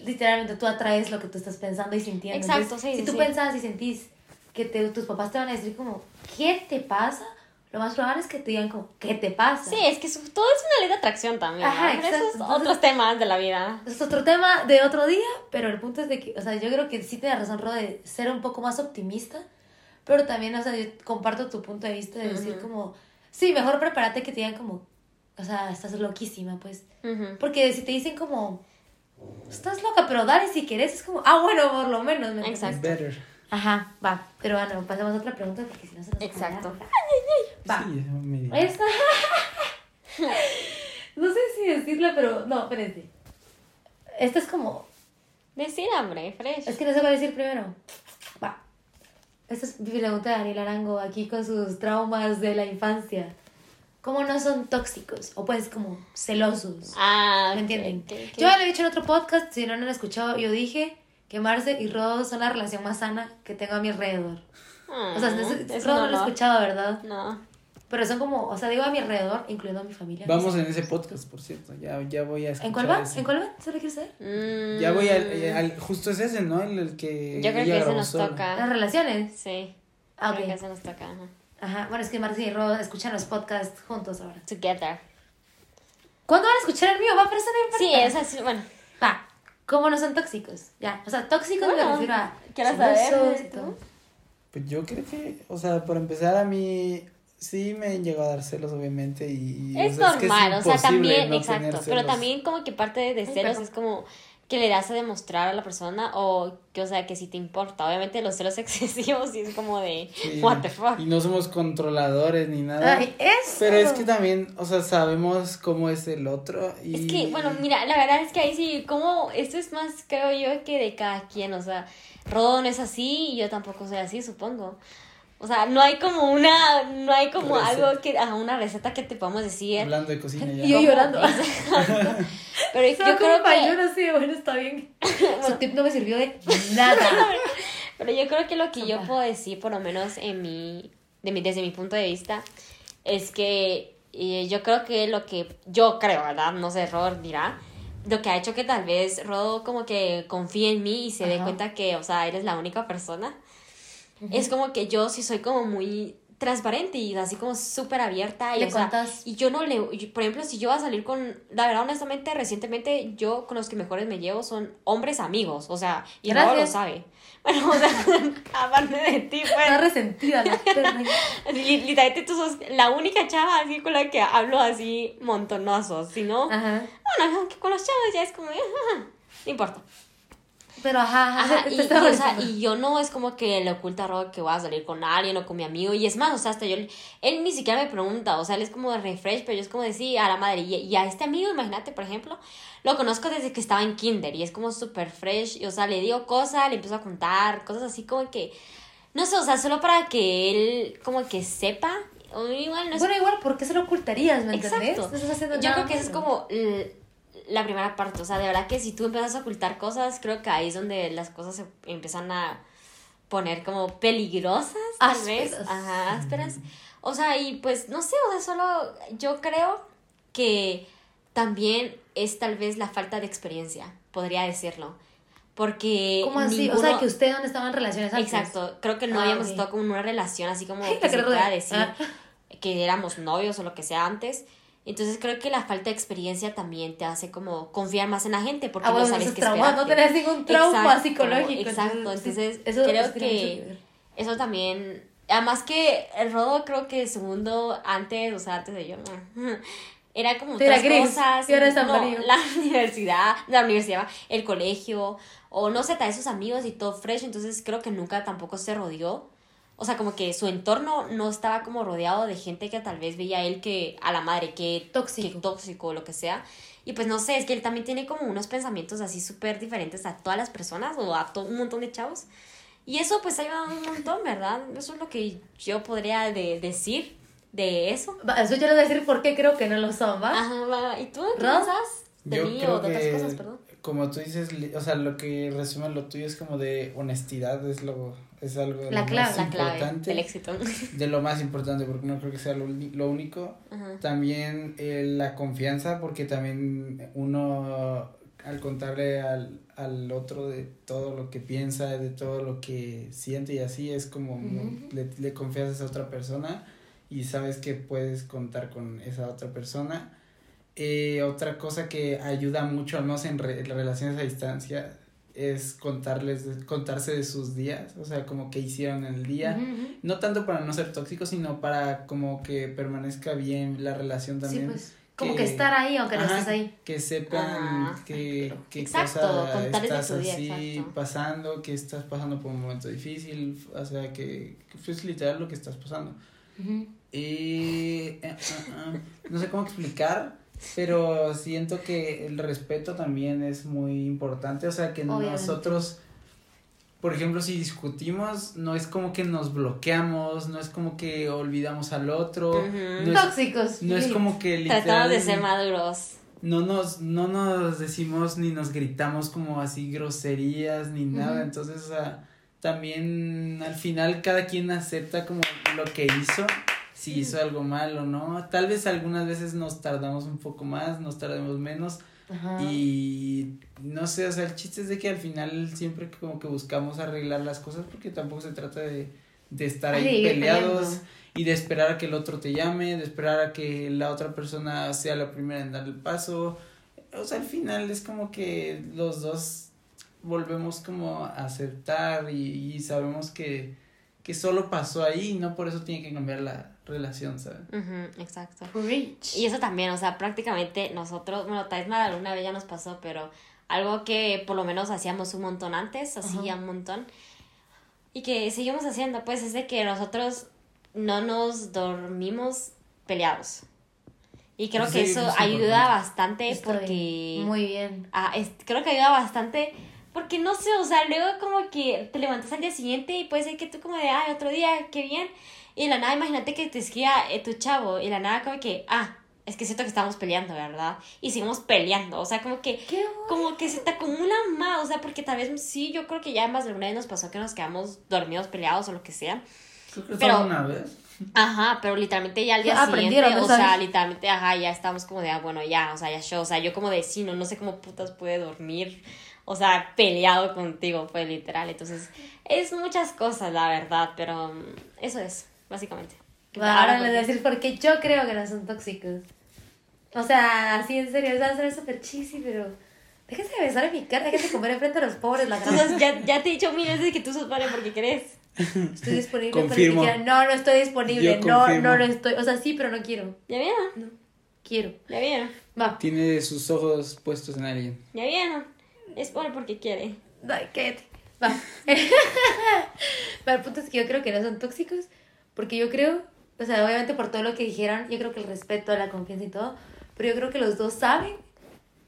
literalmente tú atraes lo que tú estás pensando y sintiendo. Exacto, Entonces, sí, Si sí, tú sí. y sentís que te- tus papás te van a decir como, ¿qué te pasa? Lo más probable es que te digan como, ¿qué te pasa? Sí, es que su- todo es una ley de atracción también. ¿no? Ajá, Pero exacto. Esos Entonces- otros temas de la vida. Es otro tema de otro día, pero el punto es de que, o sea, yo creo que sí tienes razón, Ro, de ser un poco más optimista, pero también, o sea, yo comparto tu punto de vista de decir Ujú. como, sí, mejor prepárate que te digan como, o sea, estás loquísima, pues. Ujú. Porque si te dicen como, estás loca, pero dale si querés, es como, ah, bueno, por lo menos, ¿me? Exacto. Better. Ajá, va. Pero bueno, pasemos a otra pregunta porque si no se nos Exacto. alarga. Va. Sí, me. Esta. no sé si decirla, pero. No, espérense. Esta es como. Decir, hombre, fresh. Es que no sé cuál decir primero. Va. Esta es mi pregunta de Daniel Arango aquí con sus traumas de la infancia. ¿Cómo no son tóxicos? O pues como celosos. Ah, ¿Me entienden? ok, ok. Yo ya lo he dicho en otro podcast, si no, no lo han escuchado. Yo dije que Marce y Rodo son la relación más sana que tengo a mi alrededor. O sea, Ah, eso Rodo no no, lo he escuchado, ¿verdad? No. Pero son como, o sea, digo a mi alrededor, incluyendo a mi familia. Vamos en ese podcast, por cierto. Ya, ya voy a escuchar. ¿En cuál va? ese. ¿En cuál va? ¿Solo quieres saber? Mm, Ya voy al, eh, al- Justo es ese, ¿no? El, el que. Yo creo ella que ese nos solo. toca. Las relaciones. Sí. Ah, Creo que ok. ese nos toca. ajá. Ajá. Bueno, es que Marce y Rodo escuchan los podcasts juntos ahora. Together. ¿Cuándo van a escuchar el mío? Va, pero eso no Sí, es así. Bueno. ¿Cómo no son tóxicos? Ya. O sea, tóxicos me Bueno, refiero a. quiero saber, ¿tú? todo. Pues yo creo que, o sea, por empezar a mí sí me llegó a dar celos, obviamente, y... y, es o sea, que normal, o sea, también, no exacto. Pero también como que parte de Ay, celos es como que le das a demostrar a la persona o que, o sea, que si te importa. Obviamente los celos excesivos y es como de, Sí, what the fuck. Y no somos controladores ni nada. Ay, eso. Pero es que también, o sea, sabemos cómo es el otro y... Es que, bueno, mira, la verdad es que ahí sí, como, esto es más, creo yo, que de cada quien, o sea, Rodo no es así y yo tampoco soy así, supongo. O sea, no hay como una, no hay como Receta. algo que, ajá, una receta que te podamos decir. Hablando de cocina ya. Y yo llorando. Pero yo Yo creo que... Yo no sé, bueno, está bien. Su tip no me sirvió de nada. Pero yo creo que lo que yo puedo decir, por lo menos en mi, de mi, desde mi punto de vista, es que eh, yo creo que lo que yo creo, ¿verdad? No sé, Rod dirá, lo que ha hecho que tal vez Rodo como que confíe en mí y se dé cuenta que, o sea, eres la única persona, es como que yo sí soy como muy transparente y así como súper abierta y, Le o sea, y yo no le, yo- por ejemplo, si yo voy a salir con, la verdad, honestamente, recientemente yo con los que mejores me llevo son hombres amigos, o sea, y Rodo lo sabe. Bueno, o sea, aparte de ti, Está pues, resentida la literalmente tú sos la única chava así con la que hablo así montonazos, si no, Ajá. bueno, con los chavos ya es como, ajá, no importa. Pero ajá, Ajá, y, o sea, y yo no es como que le oculta a que voy a salir con alguien o con mi amigo. Y es más, o sea, hasta yo, él ni siquiera me pregunta, o sea, él es como de refresh, pero yo es como decir a la madre. Y, y a este amigo, imagínate, por ejemplo, lo conozco desde que estaba en kinder y es como súper fresh. Y, o sea, le digo cosas, le empiezo a contar, cosas así como que, no sé, o sea, solo para que él como que sepa. Igual no es Bueno, igual, ¿por qué se lo ocultarías? ¿Me entendés? Exacto. No estás haciendo Yo nada creo que esa es como la primera parte. O sea, de verdad que si tú empiezas a ocultar cosas, creo que ahí es donde las cosas se empiezan a poner como peligrosas, tal vez. Ásperas. Ajá, ásperas. O sea, y pues no sé, o sea, solo yo creo que también es tal vez la falta de experiencia, podría decirlo. Porque. ¿Cómo así? O sea, que usted dónde estaba en relaciones antes. Exacto, creo que no Ah, habíamos estado como en una relación así como que se pueda decir Ah. que éramos novios o lo que sea antes. Entonces creo que la falta de experiencia también te hace como confiar más en la gente porque Ah, no sabes qué esperarte. no tenés ningún trauma Exacto, psicológico. Exacto, entonces eso- creo que eso también, además que el Rodo creo que su mundo antes, o sea, antes de yo, era como otras gris, cosas, no, la universidad, la universidad, el colegio, o no sé, tal sus amigos y todo fresh, entonces creo que nunca tampoco se rodeó. O sea, como que su entorno no estaba como rodeado de gente que tal vez veía a él que a la madre, que Tóxico. que tóxico o lo que sea. Y pues no sé, es que él también tiene como unos pensamientos así súper diferentes a todas las personas o a todo un montón de chavos. Y eso pues ayuda un montón, ¿verdad? Eso es lo que yo podría de- decir de eso. Eso yo les voy a decir por qué creo que no lo son, ¿va? Ajá, va. ¿y tú qué piensas de Yo mí creo o de otras cosas, perdón? como tú dices, o sea, lo que resume lo tuyo es como de honestidad, es lo es algo de La lo clave. más La clave importante. éxito. de lo más importante, porque no creo que sea lo, lo único. Ajá. También eh, la confianza, porque también uno al contarle al, al otro de todo lo que piensa, de todo lo que siente y así, es como le, le confías a esa otra persona y sabes que puedes contar con esa otra persona. Eh, otra cosa que ayuda mucho, al menos en, re- relaciones a distancia, es contarles, de- contarse de sus días, o sea, como que hicieron en el día. No tanto para no ser tóxicos, sino para como que permanezca bien la relación Sí, también. pues. Como que estar ahí, aunque no estés ahí. Que sepan Ah, que, qué Exacto, cosa estás tu día, así exacto. pasando, que estás pasando por un momento difícil, o sea, que, que pues literal lo que estás pasando. Y eh, ah, ah, no sé cómo explicar, pero siento que el respeto también es muy importante, o sea, que Obviamente. nosotros, por ejemplo, si discutimos, no es como que nos bloqueamos, no es como que olvidamos al otro, Ujú. no, es, Tóxicos. no es como que Tratamos de ser maduros. no nos, no nos decimos ni nos gritamos como así groserías ni nada, Ujú. entonces, o sea, también al final cada quien acepta como lo que hizo, si hizo algo mal o no, tal vez algunas veces nos tardamos un poco más, nos tardemos menos Ajá. y no sé, o sea, el chiste es de que al final siempre como que buscamos arreglar las cosas porque tampoco se trata de, de estar ahí de ir peleados peleando. y de esperar a que el otro te llame, de esperar a que la otra persona sea la primera en dar el paso. O sea, al final es como que los dos volvemos como a aceptar y, y sabemos que, que solo pasó ahí y no por eso tiene que cambiar la relación, ¿sabes? Exacto. Y eso también, o sea, prácticamente nosotros, bueno, tal vez más alguna vez ya nos pasó, pero algo que por lo menos hacíamos un montón antes, así ya un montón, y que seguimos haciendo, pues es de que nosotros no nos dormimos peleados. Y creo Sí, que eso eso es ayuda bastante Estoy porque... Muy bien. Ah, es- creo que ayuda bastante porque no sé, o sea, luego como que te levantas al día siguiente y puede ser que tú como de, ay, otro día, qué bien. Y de la nada, imagínate que te escriba eh, tu chavo y de la nada como que, ah, es que siento que estamos peleando, ¿verdad? Y seguimos peleando, o sea, como que, como que se te acumula más, o sea, porque tal vez sí, yo creo que ya más de alguna vez nos pasó que nos quedamos dormidos, peleados o lo que sea. Creo que Pero- una vez. Ajá, pero literalmente ya al día aprendieron, siguiente, ¿no o sea, literalmente, ajá, ya estamos como de, ah, bueno, ya, o sea, ya yo, o sea, yo como de, sí, no, no sé cómo putas puede dormir, o sea, peleado contigo, pues, literal, entonces, es muchas cosas, la verdad, pero mm, eso es, básicamente. Bueno, ahora les voy a decir por qué yo creo que no son tóxicos. O sea, así en serio, va a ser súper cheesy, pero déjense de besar en mi cara, déjense de comer enfrente de los pobres, la gran. Entonces, ya, ya te he dicho mil veces que tú sos padre porque crees. Estoy disponible para el que Confirmo. quiera. No, no estoy disponible. Yo No, confirmo. no, no estoy. O sea, sí, pero no quiero. ¿Ya vieron? Quiero. ¿Ya vieron? Va. Tiene sus ojos puestos en alguien. ¿Ya vieron? Es padre porque quiere. Ay, cállate. Va. Va, el punto es que yo creo que no son tóxicos. Porque yo creo, o sea, obviamente por todo lo que dijeron, yo creo que el respeto, la confianza y todo. Pero yo creo que los dos saben.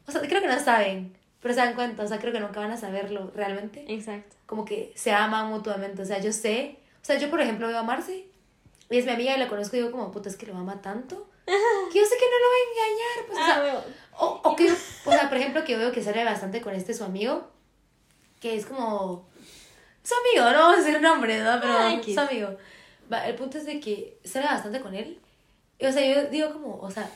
O sea, creo que no saben. Pero se dan cuenta. O sea, creo que nunca van a saberlo realmente. Exacto. Como que se aman mutuamente. O sea, yo sé. O sea, yo, por ejemplo, veo a Marce. Y es mi amiga y la conozco y digo, como, puta, es que lo ama tanto. Que yo sé que no lo va a engañar. Pues, o sea, Ah, o, o que, o sea, por ejemplo, que yo veo que sale bastante con este su amigo, que es como su amigo, no vamos a decir nombre, ¿no? Pero Ah, X. su amigo. Va, el punto es de que sale bastante con él. Y, o sea, yo digo como, o sea,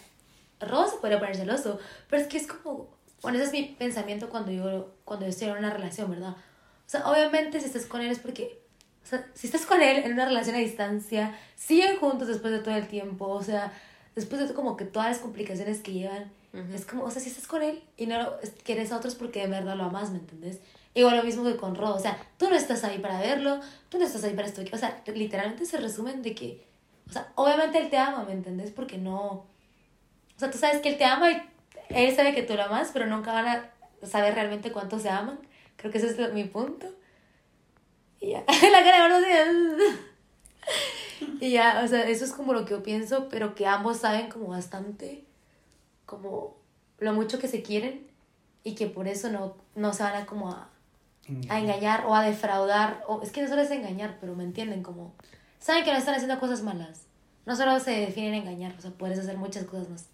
Ross podría poner celoso, pero es que es como, bueno, ese es mi pensamiento cuando yo, cuando yo estoy en una relación, ¿verdad? O sea, obviamente si estás con él es porque, o sea, si estás con él en una relación a distancia, siguen juntos después de todo el tiempo, o sea, después de como que todas las complicaciones que llevan, Ujú. es como, o sea, si estás con él y no lo- es- quieres a otros porque de verdad lo amas, ¿me entendés? Igual lo mismo que con Ro, o sea, tú no estás ahí para verlo, tú no estás ahí para esto, o sea, literalmente se resumen de que, o sea, obviamente él te ama, ¿me entendés? Porque no, o sea, tú sabes que él te ama y él sabe que tú lo amas, pero nunca van a saber realmente cuánto se aman, creo que ese es lo- mi punto. Y ya, la cara de Y ya, o sea, eso es como lo que yo pienso, pero que ambos saben como bastante, como lo mucho que se quieren y que por eso no, no se van a como a, a engañar o a defraudar, o es que no solo es engañar, pero me entienden, como saben que no están haciendo cosas malas, no solo se definen engañar, o sea, puedes hacer muchas cosas más.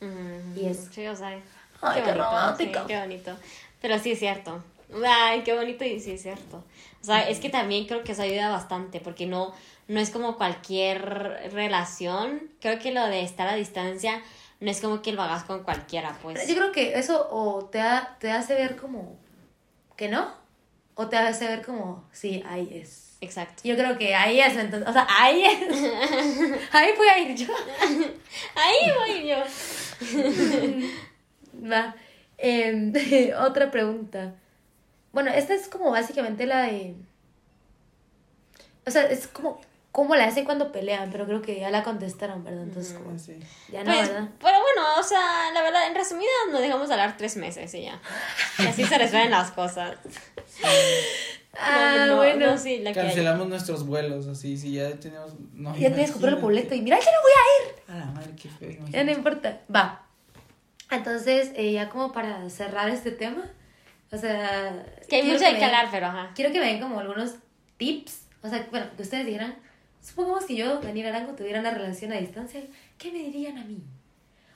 Mm, Y eso. Sí, o sea. Ay, qué romántico. sí, qué bonito. Pero sí es cierto. Ay, qué bonito y sí es cierto. O sea, es que también creo que eso ayuda bastante porque no, no es como cualquier relación. Creo que lo de estar a distancia no es como que lo hagas con cualquiera, pues. Yo creo que eso o te, ha- te hace ver como que no, o te hace ver como, sí, ahí es. Exacto. Yo creo que ahí es, entonces, o sea, ahí es. ahí voy a ir yo. Ahí voy yo. Va. Em, otra pregunta. Bueno, esta es como básicamente la de. O sea, es como cómo la hacen cuando pelean, pero creo que ya la contestaron, ¿verdad? Entonces, como, Sí. ya no, Pues, ¿verdad? pero bueno, o sea, la verdad, en resumidas, nos dejamos de hablar tres meses y ya. Y así se resuelven las cosas. Ah, No, no, bueno. no, sí, la que hay. Cancelamos nuestros vuelos, así, si ya tenemos. No, Ya tienes que comprar el boleto y mira que no voy a ir. A la madre, qué feo. Ya no importa. Va. Entonces, eh, ya como para cerrar este tema, o sea... Que hay quiero mucho que den- hablar, pero ajá. Quiero que me den como algunos tips, o sea, bueno, que ustedes dijeran, supongamos que yo, Daniel Arango, tuviera una relación a distancia, ¿qué me dirían a mí?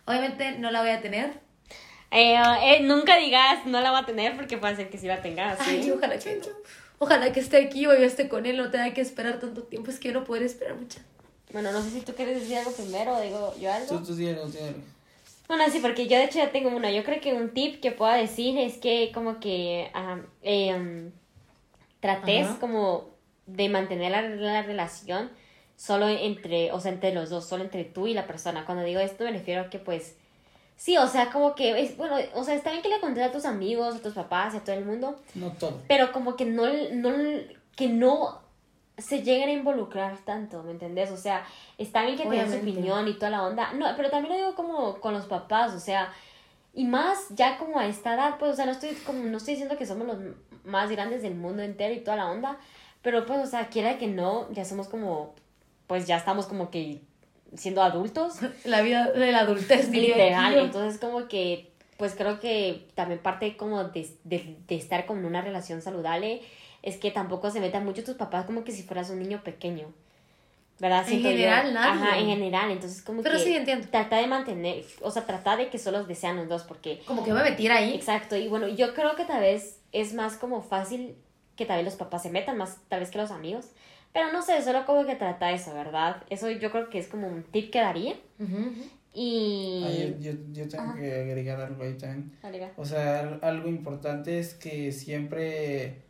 Obviamente no la voy a tener. Eh, eh, nunca digas no la va a tener porque puede ser que sí la tengas. ¿sí? Ay, ojalá que no. Ojalá que esté aquí o yo esté con él, no tenga que esperar tanto tiempo, es que yo no podré esperar mucho. Bueno, no sé si tú quieres decir algo primero o digo yo algo. Tú, tú, dígalo, dígalo. Bueno, sí, porque yo de hecho ya tengo uno. Yo creo que un tip que pueda decir es que como que em, trates Ajá. como de mantener la, la relación solo entre, o sea, entre los dos, solo entre tú y la persona. Cuando digo esto me refiero a que pues, sí, o sea, como que, es, bueno, o sea, está bien que le contes a tus amigos, a tus papás, a todo el mundo, No todo. pero como que no, no, que no se lleguen a involucrar tanto, ¿me entendés? O sea, está bien que te den su opinión y toda la onda, no, pero también lo digo como con los papás, o sea, y más ya como a esta edad, pues, o sea, no estoy, como, no estoy diciendo que somos los más grandes del mundo entero y toda la onda, pero pues, o sea, quiera que no, ya somos como, pues ya estamos como que siendo adultos, La vida de la adultez, literal, entonces como que, pues creo que también parte como de, de, de estar como en una relación saludable es que tampoco se metan mucho tus papás como que si fueras un niño pequeño. ¿Verdad? En Siento yo. general, nadie. Ajá, en general. Entonces, como Pero que. sí, entiendo. Trata de mantener. O sea, trata de que solo desean los dos, porque. Como que me metiera ahí. Exacto. Y bueno, yo creo que tal vez es más como fácil que tal vez los papás se metan, más tal vez que los amigos. Pero no sé, solo como que trata eso, ¿verdad? Eso yo creo que es como un tip que daría. Ujú, ujú. Y. Ah, yo, yo, yo tengo que agregar algo ahí también. Alegra. O sea, al- algo importante es que siempre,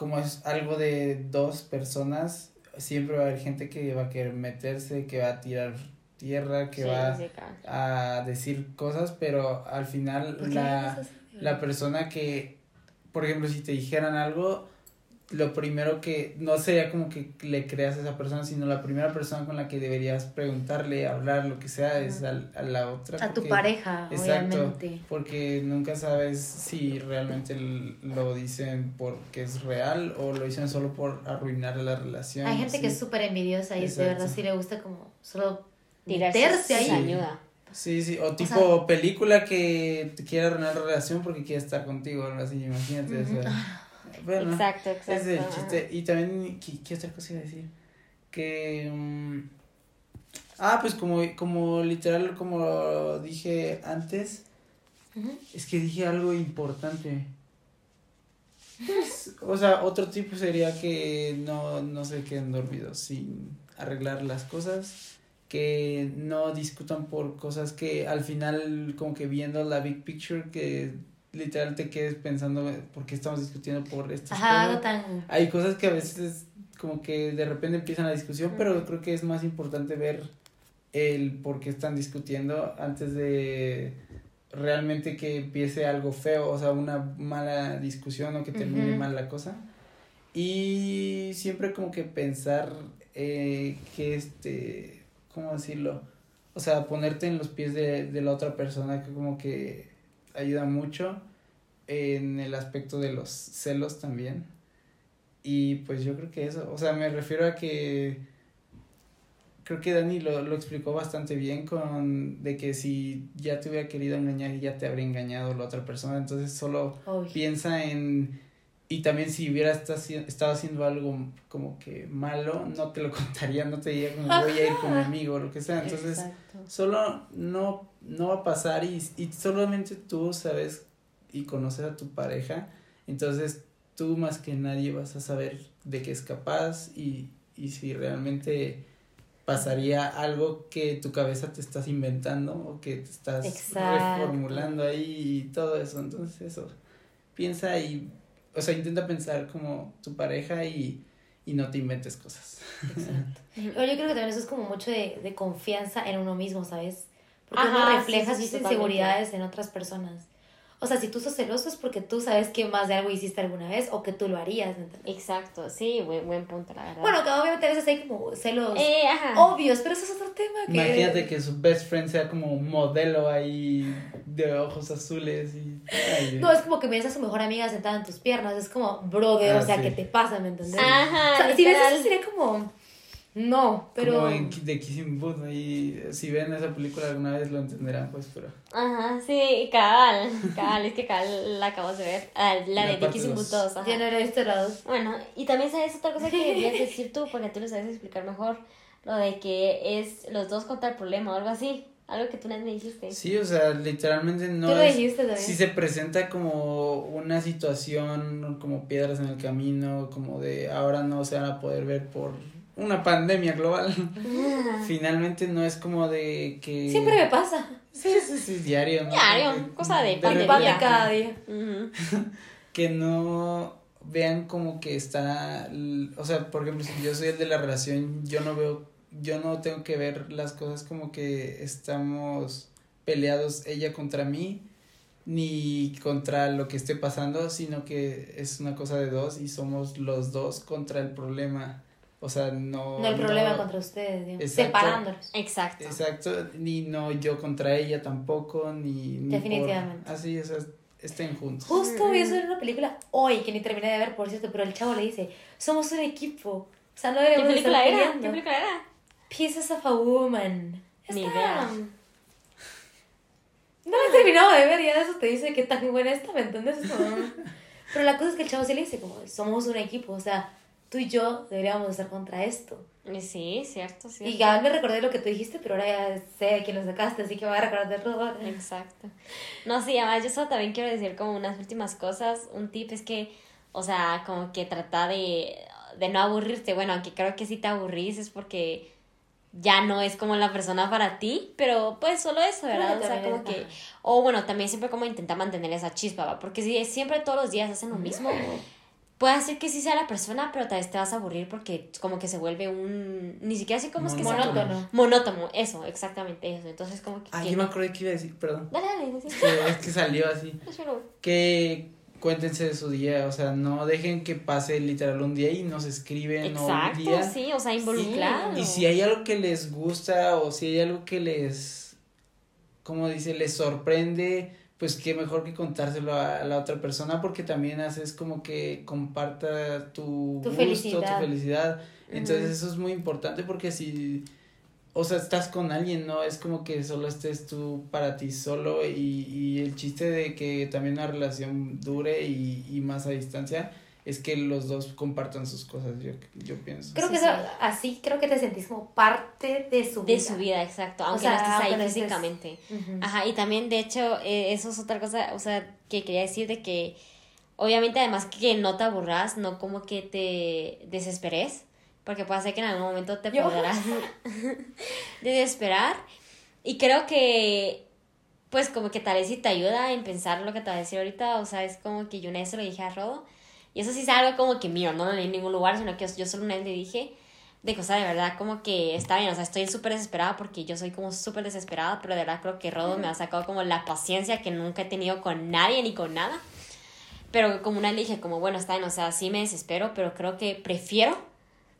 como es algo de dos personas, siempre va a haber gente que va a querer meterse, que va a tirar tierra, que Sí, va a decir cosas, pero al final ¿Por qué la, la persona que, por ejemplo, si te dijeran algo, lo primero que, no sería como que le creas a esa persona, sino la primera persona con la que deberías preguntarle, hablar, lo que sea, es al- a, la otra. A tu pareja, Exacto, obviamente. porque nunca sabes si realmente lo dicen porque es real o lo dicen solo por arruinar la relación. Hay gente que es súper envidiosa y de Exacto. verdad sí le gusta como solo Tirarse meterse ahí. ayuda. Sí, sí, o tipo película que te quiere arruinar la relación porque quiere estar contigo, algo así, imagínate. o sea, bueno, Exacto, exacto. ese es el chiste. Y también, ¿qué, qué otra cosa iba a decir? Que... mm, ah, pues como, como literal, como dije antes, es que dije algo importante. Pues, o sea, otro tipo sería que no, no se queden dormidos sin arreglar las cosas, que no discutan por cosas que al final como que viendo la big picture que literal te quedes pensando por qué estamos discutiendo por estas Ajá, cosas. tan... Hay cosas que a veces como que de repente empiezan la discusión, pero creo que es más importante ver el por qué están discutiendo antes de realmente que empiece algo feo, o sea, una mala discusión o que termine mal la cosa. Y siempre como que pensar eh, que este, ¿cómo decirlo? O sea, ponerte en los pies de, de la otra persona que como que ayuda mucho en el aspecto de los celos también. Y pues yo creo que eso, o sea, me refiero a que creo que Dani lo, lo explicó bastante bien con de que si ya te hubiera querido engañar ya te habría engañado la otra persona, entonces solo piensa en y también si hubiera esta- estado haciendo algo como que malo, no te lo contaría, no te diría como voy a ir con mi amigo o lo que sea, entonces Exacto. solo no, no va a pasar y, y solamente tú sabes y conoces a tu pareja, entonces tú más que nadie vas a saber de qué es capaz y, y si realmente pasaría algo que tu cabeza te estás inventando o que te estás Exacto. reformulando ahí y todo eso, entonces eso, piensa y, o sea, intenta pensar como tu pareja y, y no te inventes cosas. Exacto. Yo creo que también eso es como mucho de, de confianza en uno mismo, ¿sabes? Porque Ajá, uno refleja sí, sí, sus totalmente. inseguridades en otras personas. O sea, si tú sos celoso es porque tú sabes que más de algo hiciste alguna vez o que tú lo harías, ¿me entiendes? Exacto, sí, buen, buen punto, la verdad. Bueno, que obviamente a veces hay como celos eh, obvios, pero eso es otro tema que... Imagínate que su best friend sea como un modelo ahí de ojos azules y... ay, No, es como que ves a su mejor amiga sentada en tus piernas, es como, brother, Ah, o sea, sí. ¿qué te pasa, me entiendes? Ajá, o sea, si ves eso sería como, no, pero... Como en, de Kissing Booth, ahí, si ven esa película alguna vez lo entenderán, pues, pero... Ajá, sí, cabal, cabal, es que cabal la acabamos de ver. Ah, la La de Dickie sin dos. Butos, ajá. Yo no he visto la dos. Bueno, y también sabes otra cosa que deberías decir tú, porque tú lo sabes explicar mejor, lo de que es los dos contra el problema o algo así, algo que tú no me dijiste. Sí, o sea, literalmente no Tú lo es... dijiste también. Si se presenta como una situación, como piedras en el camino, como de ahora no se van a poder ver por una pandemia global, finalmente no es como de que... Siempre me pasa. Sí, sí, sí, diario, ¿no? Diario, cosa de pan de cada día. Que no vean como que está, o sea, por ejemplo, si yo soy el de la relación, yo no veo, yo no tengo que ver las cosas como que estamos peleados ella contra mí, ni contra lo que esté pasando, sino que es una cosa de dos y somos los dos contra el problema. O sea, no. No hay problema contra ustedes, digamos, Exacto. separándolos. Exacto. Exacto, ni no yo contra ella tampoco, ni. ni por- Definitivamente. así, o sea, estén juntos. Justo vi eso en una película hoy, que ni terminé de ver, por cierto, pero el chavo le dice, somos un equipo. O sea, no ¿Qué película estar era? peleando. ¿Qué película era? Pieces of a Woman. Ni idea. No la he terminado de ver, ya eso te dice que tan buena está, ¿me entiendes? Pero la cosa es que el chavo sí le dice, como, somos un equipo, o sea, tú y yo deberíamos estar contra esto. Sí, cierto, cierto. Y ya me recordé lo que tú dijiste, pero ahora ya sé de quién lo sacaste, así que voy a recordar de todo. Exacto. No, sí, además yo solo también quiero decir como unas últimas cosas. Un tip es que, o sea, como que trata de, de no aburrirte. Bueno, aunque creo que si te aburrís es porque ya no es como la persona para ti, pero pues solo eso, ¿verdad? O sea, como es- que... O bueno, también siempre como intentar mantener esa chispa, ¿va? Porque si siempre todos los días hacen lo mismo, puede hacer que sí sea la persona, pero tal vez te vas a aburrir porque como que se vuelve un... Ni siquiera así como es que como- Monótono. Monótono, eso, exactamente eso. Entonces como que... Ah, yo me acordé que iba a decir, perdón. Dale, dale. Que es que salió así. Que cuéntense de su día, o sea, no dejen que pase literal un día y no se escriben o un Exacto, día. sí, o sea, involucrado. Y si hay algo que les gusta o si hay algo que les, como dice, les sorprende, pues qué mejor que contárselo a la otra persona porque también haces como que comparta tu, Tu gusto, felicidad. tu felicidad. Entonces eso es muy importante porque si, o sea, estás con alguien, ¿no? Es como que solo estés tú para ti solo y, y el chiste de que también una relación dure y, y más a distancia es que los dos compartan sus cosas, yo, yo pienso. Creo Sí, que sí. eso- así creo que te sentís como parte de su vida. De su vida, exacto, aunque sea, no estés ahí físicamente. Ajá, y también, de hecho, eh, eso es otra cosa, o sea, que quería decir de que, obviamente, además que no te aburras, no como que te desesperes, porque puede ser que en algún momento te Yo. podrás desesperar. Y creo que, pues, como que tal vez si te ayuda en pensar lo que te voy a decir ahorita, o sea, es como que yo una vez se lo dije a Rodo, y eso sí es algo como que mío, no lo leí en ningún lugar, sino que yo solo una vez le dije de cosa de verdad como que está bien, o sea, estoy súper desesperada porque yo soy como súper desesperada, pero de verdad creo que Rodo me ha sacado como la paciencia que nunca he tenido con nadie ni con nada. Pero como una le dije, como bueno, está bien, o sea, sí me desespero, pero creo que prefiero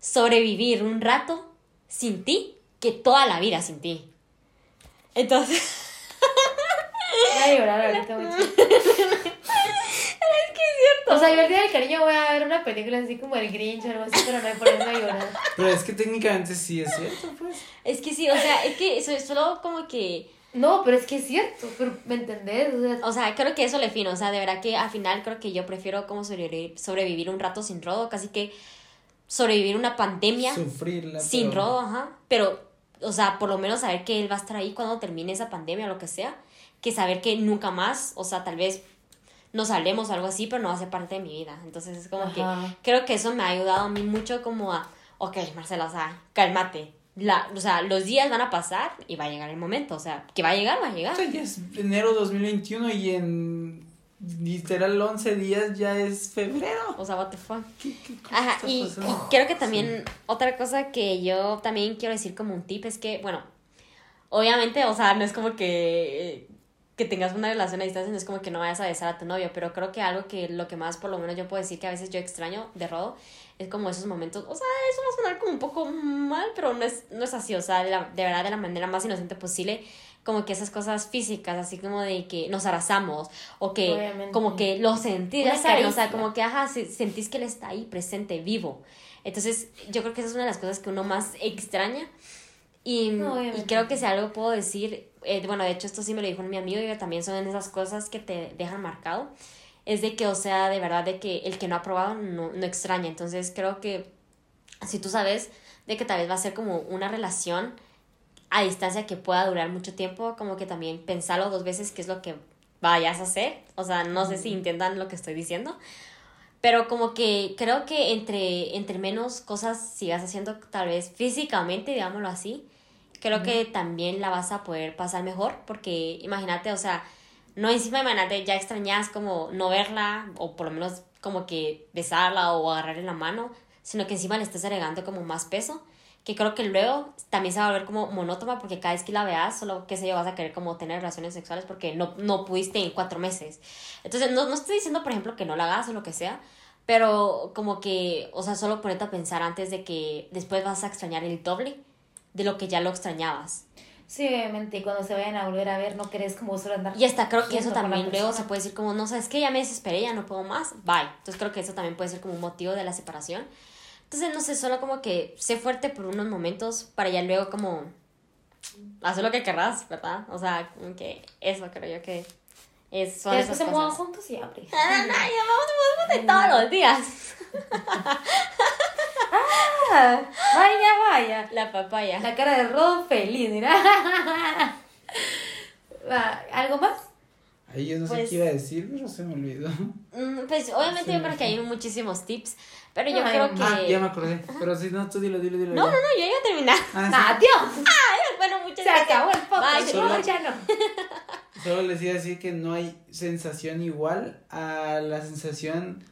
sobrevivir un rato sin ti que toda la vida sin ti. Entonces, Voy a llorar ahorita mucho. O sea, yo el día del cariño voy a ver una película así como el Grinch o algo así, pero no me ponerme a llorar. Pero es que técnicamente sí es cierto, pues. es que sí, o sea, es que eso es solo como que... No, pero es que es cierto, pero ¿me entendés? O sea, O sea, creo que eso le fino, o sea, de verdad que al final creo que yo prefiero como sobrevivir, sobrevivir un rato sin rodo, casi que sobrevivir una pandemia Sufrirla. sin pero- rodo, ajá, pero, o sea, por lo menos saber que él va a estar ahí cuando termine esa pandemia o lo que sea, que saber que nunca más, o sea, tal vez nos hablemos o algo así, pero no ser parte de mi vida, entonces es como que Ajá. creo que eso me ha ayudado a mí mucho como a, ok, Marcela, o sea, cálmate, la, o sea, los días van a pasar y va a llegar el momento, o sea, que va a llegar, va a llegar. O sea, ya es enero 2021 y en literal 11 días ya es febrero. O sea, what the fuck. ¿Qué, qué Ajá, y creo que también otra cosa que yo también quiero decir como un tip es que, bueno, obviamente, o sea, no es como que que tengas una relación a distancia no es como que no vayas a besar a tu novio, pero creo que algo que lo que más por lo menos yo puedo decir que a veces yo extraño de Rodo es como esos momentos, o sea, eso va a sonar como un poco mal, pero no es, no es así, o sea, de, la- de verdad de la manera más inocente posible, como que esas cosas físicas, así como de que nos abrazamos, o que Obviamente. como que lo sentís, o sea, como que, ajá, se- sentís que él está ahí presente, vivo. Entonces, yo creo que esa es una de las cosas que uno más extraña. Y, y creo que si algo puedo decir, eh, bueno, de hecho esto sí me lo dijo mi amigo y también son esas cosas que te dejan marcado, es de que, o sea, de verdad, de que el que no ha probado no, no extraña. Entonces creo que si tú sabes de que tal vez va a ser como una relación a distancia que pueda durar mucho tiempo, como que también pensarlo dos veces qué es lo que vayas a hacer. O sea, no sé si entiendan lo que estoy diciendo. Pero como que creo que entre, entre menos cosas sigas haciendo, tal vez físicamente, digámoslo así, creo que también la vas a poder pasar mejor. Porque imagínate, o sea, no encima imagínate, ya extrañas como no verla, o por lo menos como que besarla o agarrarle la mano, sino que encima le estás agregando como más peso. Que creo que luego también se va a volver como monótona porque cada vez que la veas, solo, qué sé yo, vas a querer como tener relaciones sexuales porque no, no pudiste en cuatro meses. Entonces, no, no estoy diciendo, por ejemplo, que no la hagas o lo que sea, pero como que, o sea, solo ponerte a pensar antes de que después vas a extrañar el doble de lo que ya lo extrañañas. Sí, obviamente, y cuando se vayan a volver a ver, no querés como solo andar. Y hasta creo que eso también luego se puede decir como, no, sabes que ya me desesperé, ya no puedo más, bye. Entonces creo que eso también puede ser como un motivo de la separación. Entonces, no sé, solo como que sé fuerte por unos momentos para ya luego como hacer lo que querrás, ¿verdad? O sea, como que eso creo yo que es, son esas después se muevan cosas. juntos y abre. Ah, no, ya vamos, vamos de todos los días. Ah, vaya, vaya. La papaya. La cara de Rodo feliz, mira. Va, ¿Algo más? Ahí yo no sé Pues- qué iba a decir, pero se me olvidó. Mm, Pues obviamente yo creo que hay muchísimos tips, pero yo Ay, creo que... Ah, ya me acordé. Pero si no, tú dilo, dilo, dilo. No, ya. no, no, yo iba a terminar. Ah, sí. Adiós. Bueno, muchas Se gracias. acabó el podcast. No, ya no. Solo les iba a decir que no hay sensación igual a la sensación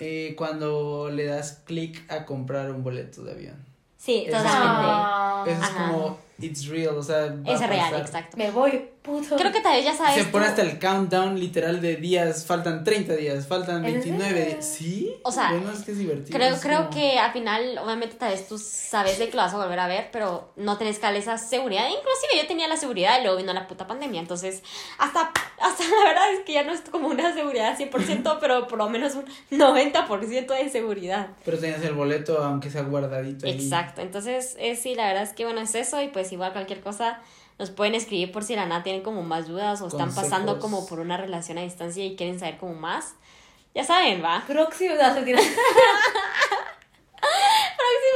eh, cuando le das clic a comprar un boleto de avión. Sí, Eso es totalmente. Eso es como, it's real, o sea, va Es a real, pasar. exacto. Me voy, puto. Creo que tal vez ya sabes. Se pone tú- hasta el countdown literal de días, faltan 30 días, faltan ¿En 29 serio? días. ¿Sí? O sea, bueno, es que es divertido. Creo, es creo como- que al final, obviamente, tal vez tú sabes de que lo vas a volver a ver, pero no tenés que darle esa seguridad. Inclusive yo tenía la seguridad y luego vino la puta pandemia. Entonces, hasta, hasta la verdad es que ya no es como una seguridad 100%, pero por lo menos un 90% de seguridad. Pero tenías el boleto, aunque sea guardadito ahí. Exacto. Entonces, eh, sí, la verdad es que bueno, es eso. Y pues igual cualquier cosa nos pueden escribir por si la nada tienen como más dudas o están pasando como por una relación a distancia y quieren saber como más. Ya saben, va.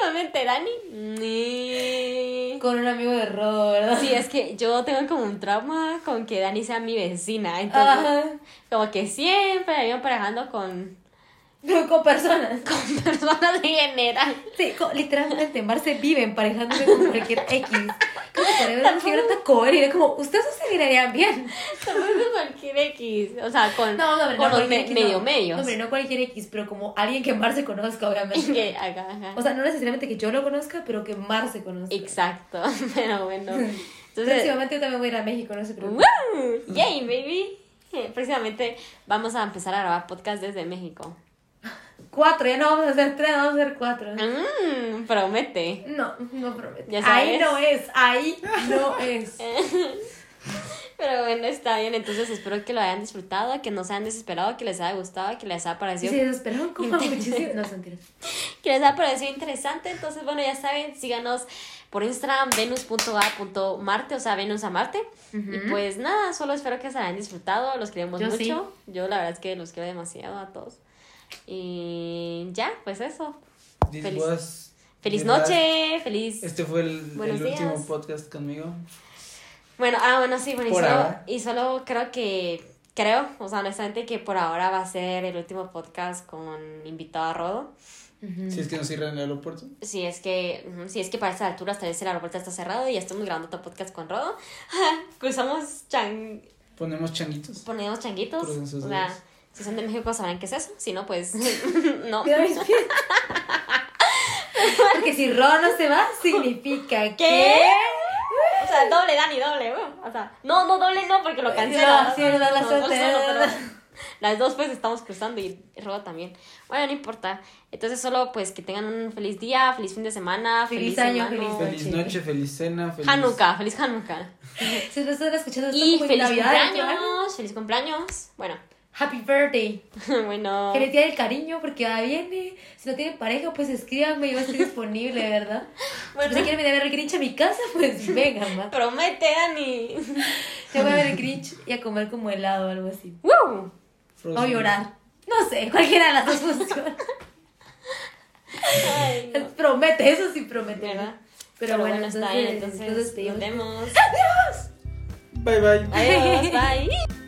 Próximamente, Dani. Ni- Con un amigo de ¿verdad? Sí, es que yo tengo como un trauma con que Dani sea mi vecina. Entonces, Ajá. como que siempre la iba emparejando con, No, con personas. con personas en general. Sí, co- literalmente, Marce vive emparejándose con cualquier X. Como por ahí una señora cover y era como, ustedes no se mirarían bien. Tampoco cualquier X. O sea, con, No, no, no, con los cualquier me- medio no. medios. No, hombre, no cualquier X, pero como alguien que Marce conozca, obviamente. Que- ajá, ajá. O sea, no necesariamente que yo lo conozca, pero que Marce conozca. Exacto. Pero bueno. Entonces, Próximamente yo también voy a ir a México, no se preocupen. ¡Woo! ¡Yay, baby! Eh, Próximamente vamos a empezar a grabar podcast desde México. Cuatro, ya no vamos a hacer tres, vamos a hacer cuatro. Mmm, promete. No, no prometo. Ya Ahí no es, ahí no es. Pero bueno, está bien. Entonces espero que lo hayan disfrutado, que no se hayan desesperado, que les haya gustado, que les haya parecido, se desesperaron como muchísimo. No, que les haya parecido interesante. Entonces, bueno, ya saben, síganos por Instagram, venus.a.marte, o sea, Venus a Marte. Y pues nada, solo espero que se hayan disfrutado. Los queremos Yo mucho. sí. Yo la verdad es que los quiero demasiado a todos. Y ya, pues eso. This Feliz- was Feliz last- noche, feliz. Este fue el, el último podcast conmigo. Bueno, ah, bueno, sí, bueno, y solo, ahora. y solo creo que, creo, o sea, honestamente que por ahora va a ser el último podcast con invitado a Rodo. Si es que nos cierran el aeropuerto. Si es que, si es que para esta altura hasta vez el aeropuerto está cerrado y ya estamos grabando otro podcast con Rodo. Cruzamos chan, Ponemos changuitos. ponemos changuitos. O sea. Si son de México sabrán qué es eso. Si no, pues no. Porque si Ro no se va, significa que. ¿Qué? O sea, doble, Dani, doble. O sea, no, no, doble no, porque lo cancela. No, sí, verdad, la No, no, suerte. solo, pero Las dos pues estamos cruzando y Roda también. Bueno, no importa. Entonces solo pues que tengan un feliz día, feliz fin de semana, Feliz feliz, año, semana. feliz Feliz noche, feliz cena, feliz. Hanukkah, feliz Hanukkah. Si no están escuchando esto Y feliz Navidad, cumpleaños, feliz cumpleaños. Bueno, Happy birthday. bueno. Feliz día del cariño, porque ya viene. Si no tienen pareja, pues escríbanme, yo estoy disponible, ¿verdad? Bueno. Si quieren venir a ver el Grinch a mi casa, pues vengan, va. Promete, Dani. Yo voy a ver el Grinch y a comer como helado o algo así. ¡Woo! Frozen. O llorar. No sé, cualquiera de las dos funciona. Ay, no. Promete, eso sí promete. ¿Verdad? Pero, bueno, está bien, entonces, entonces, entonces te nos vemos. Bye bye. Adiós, bye.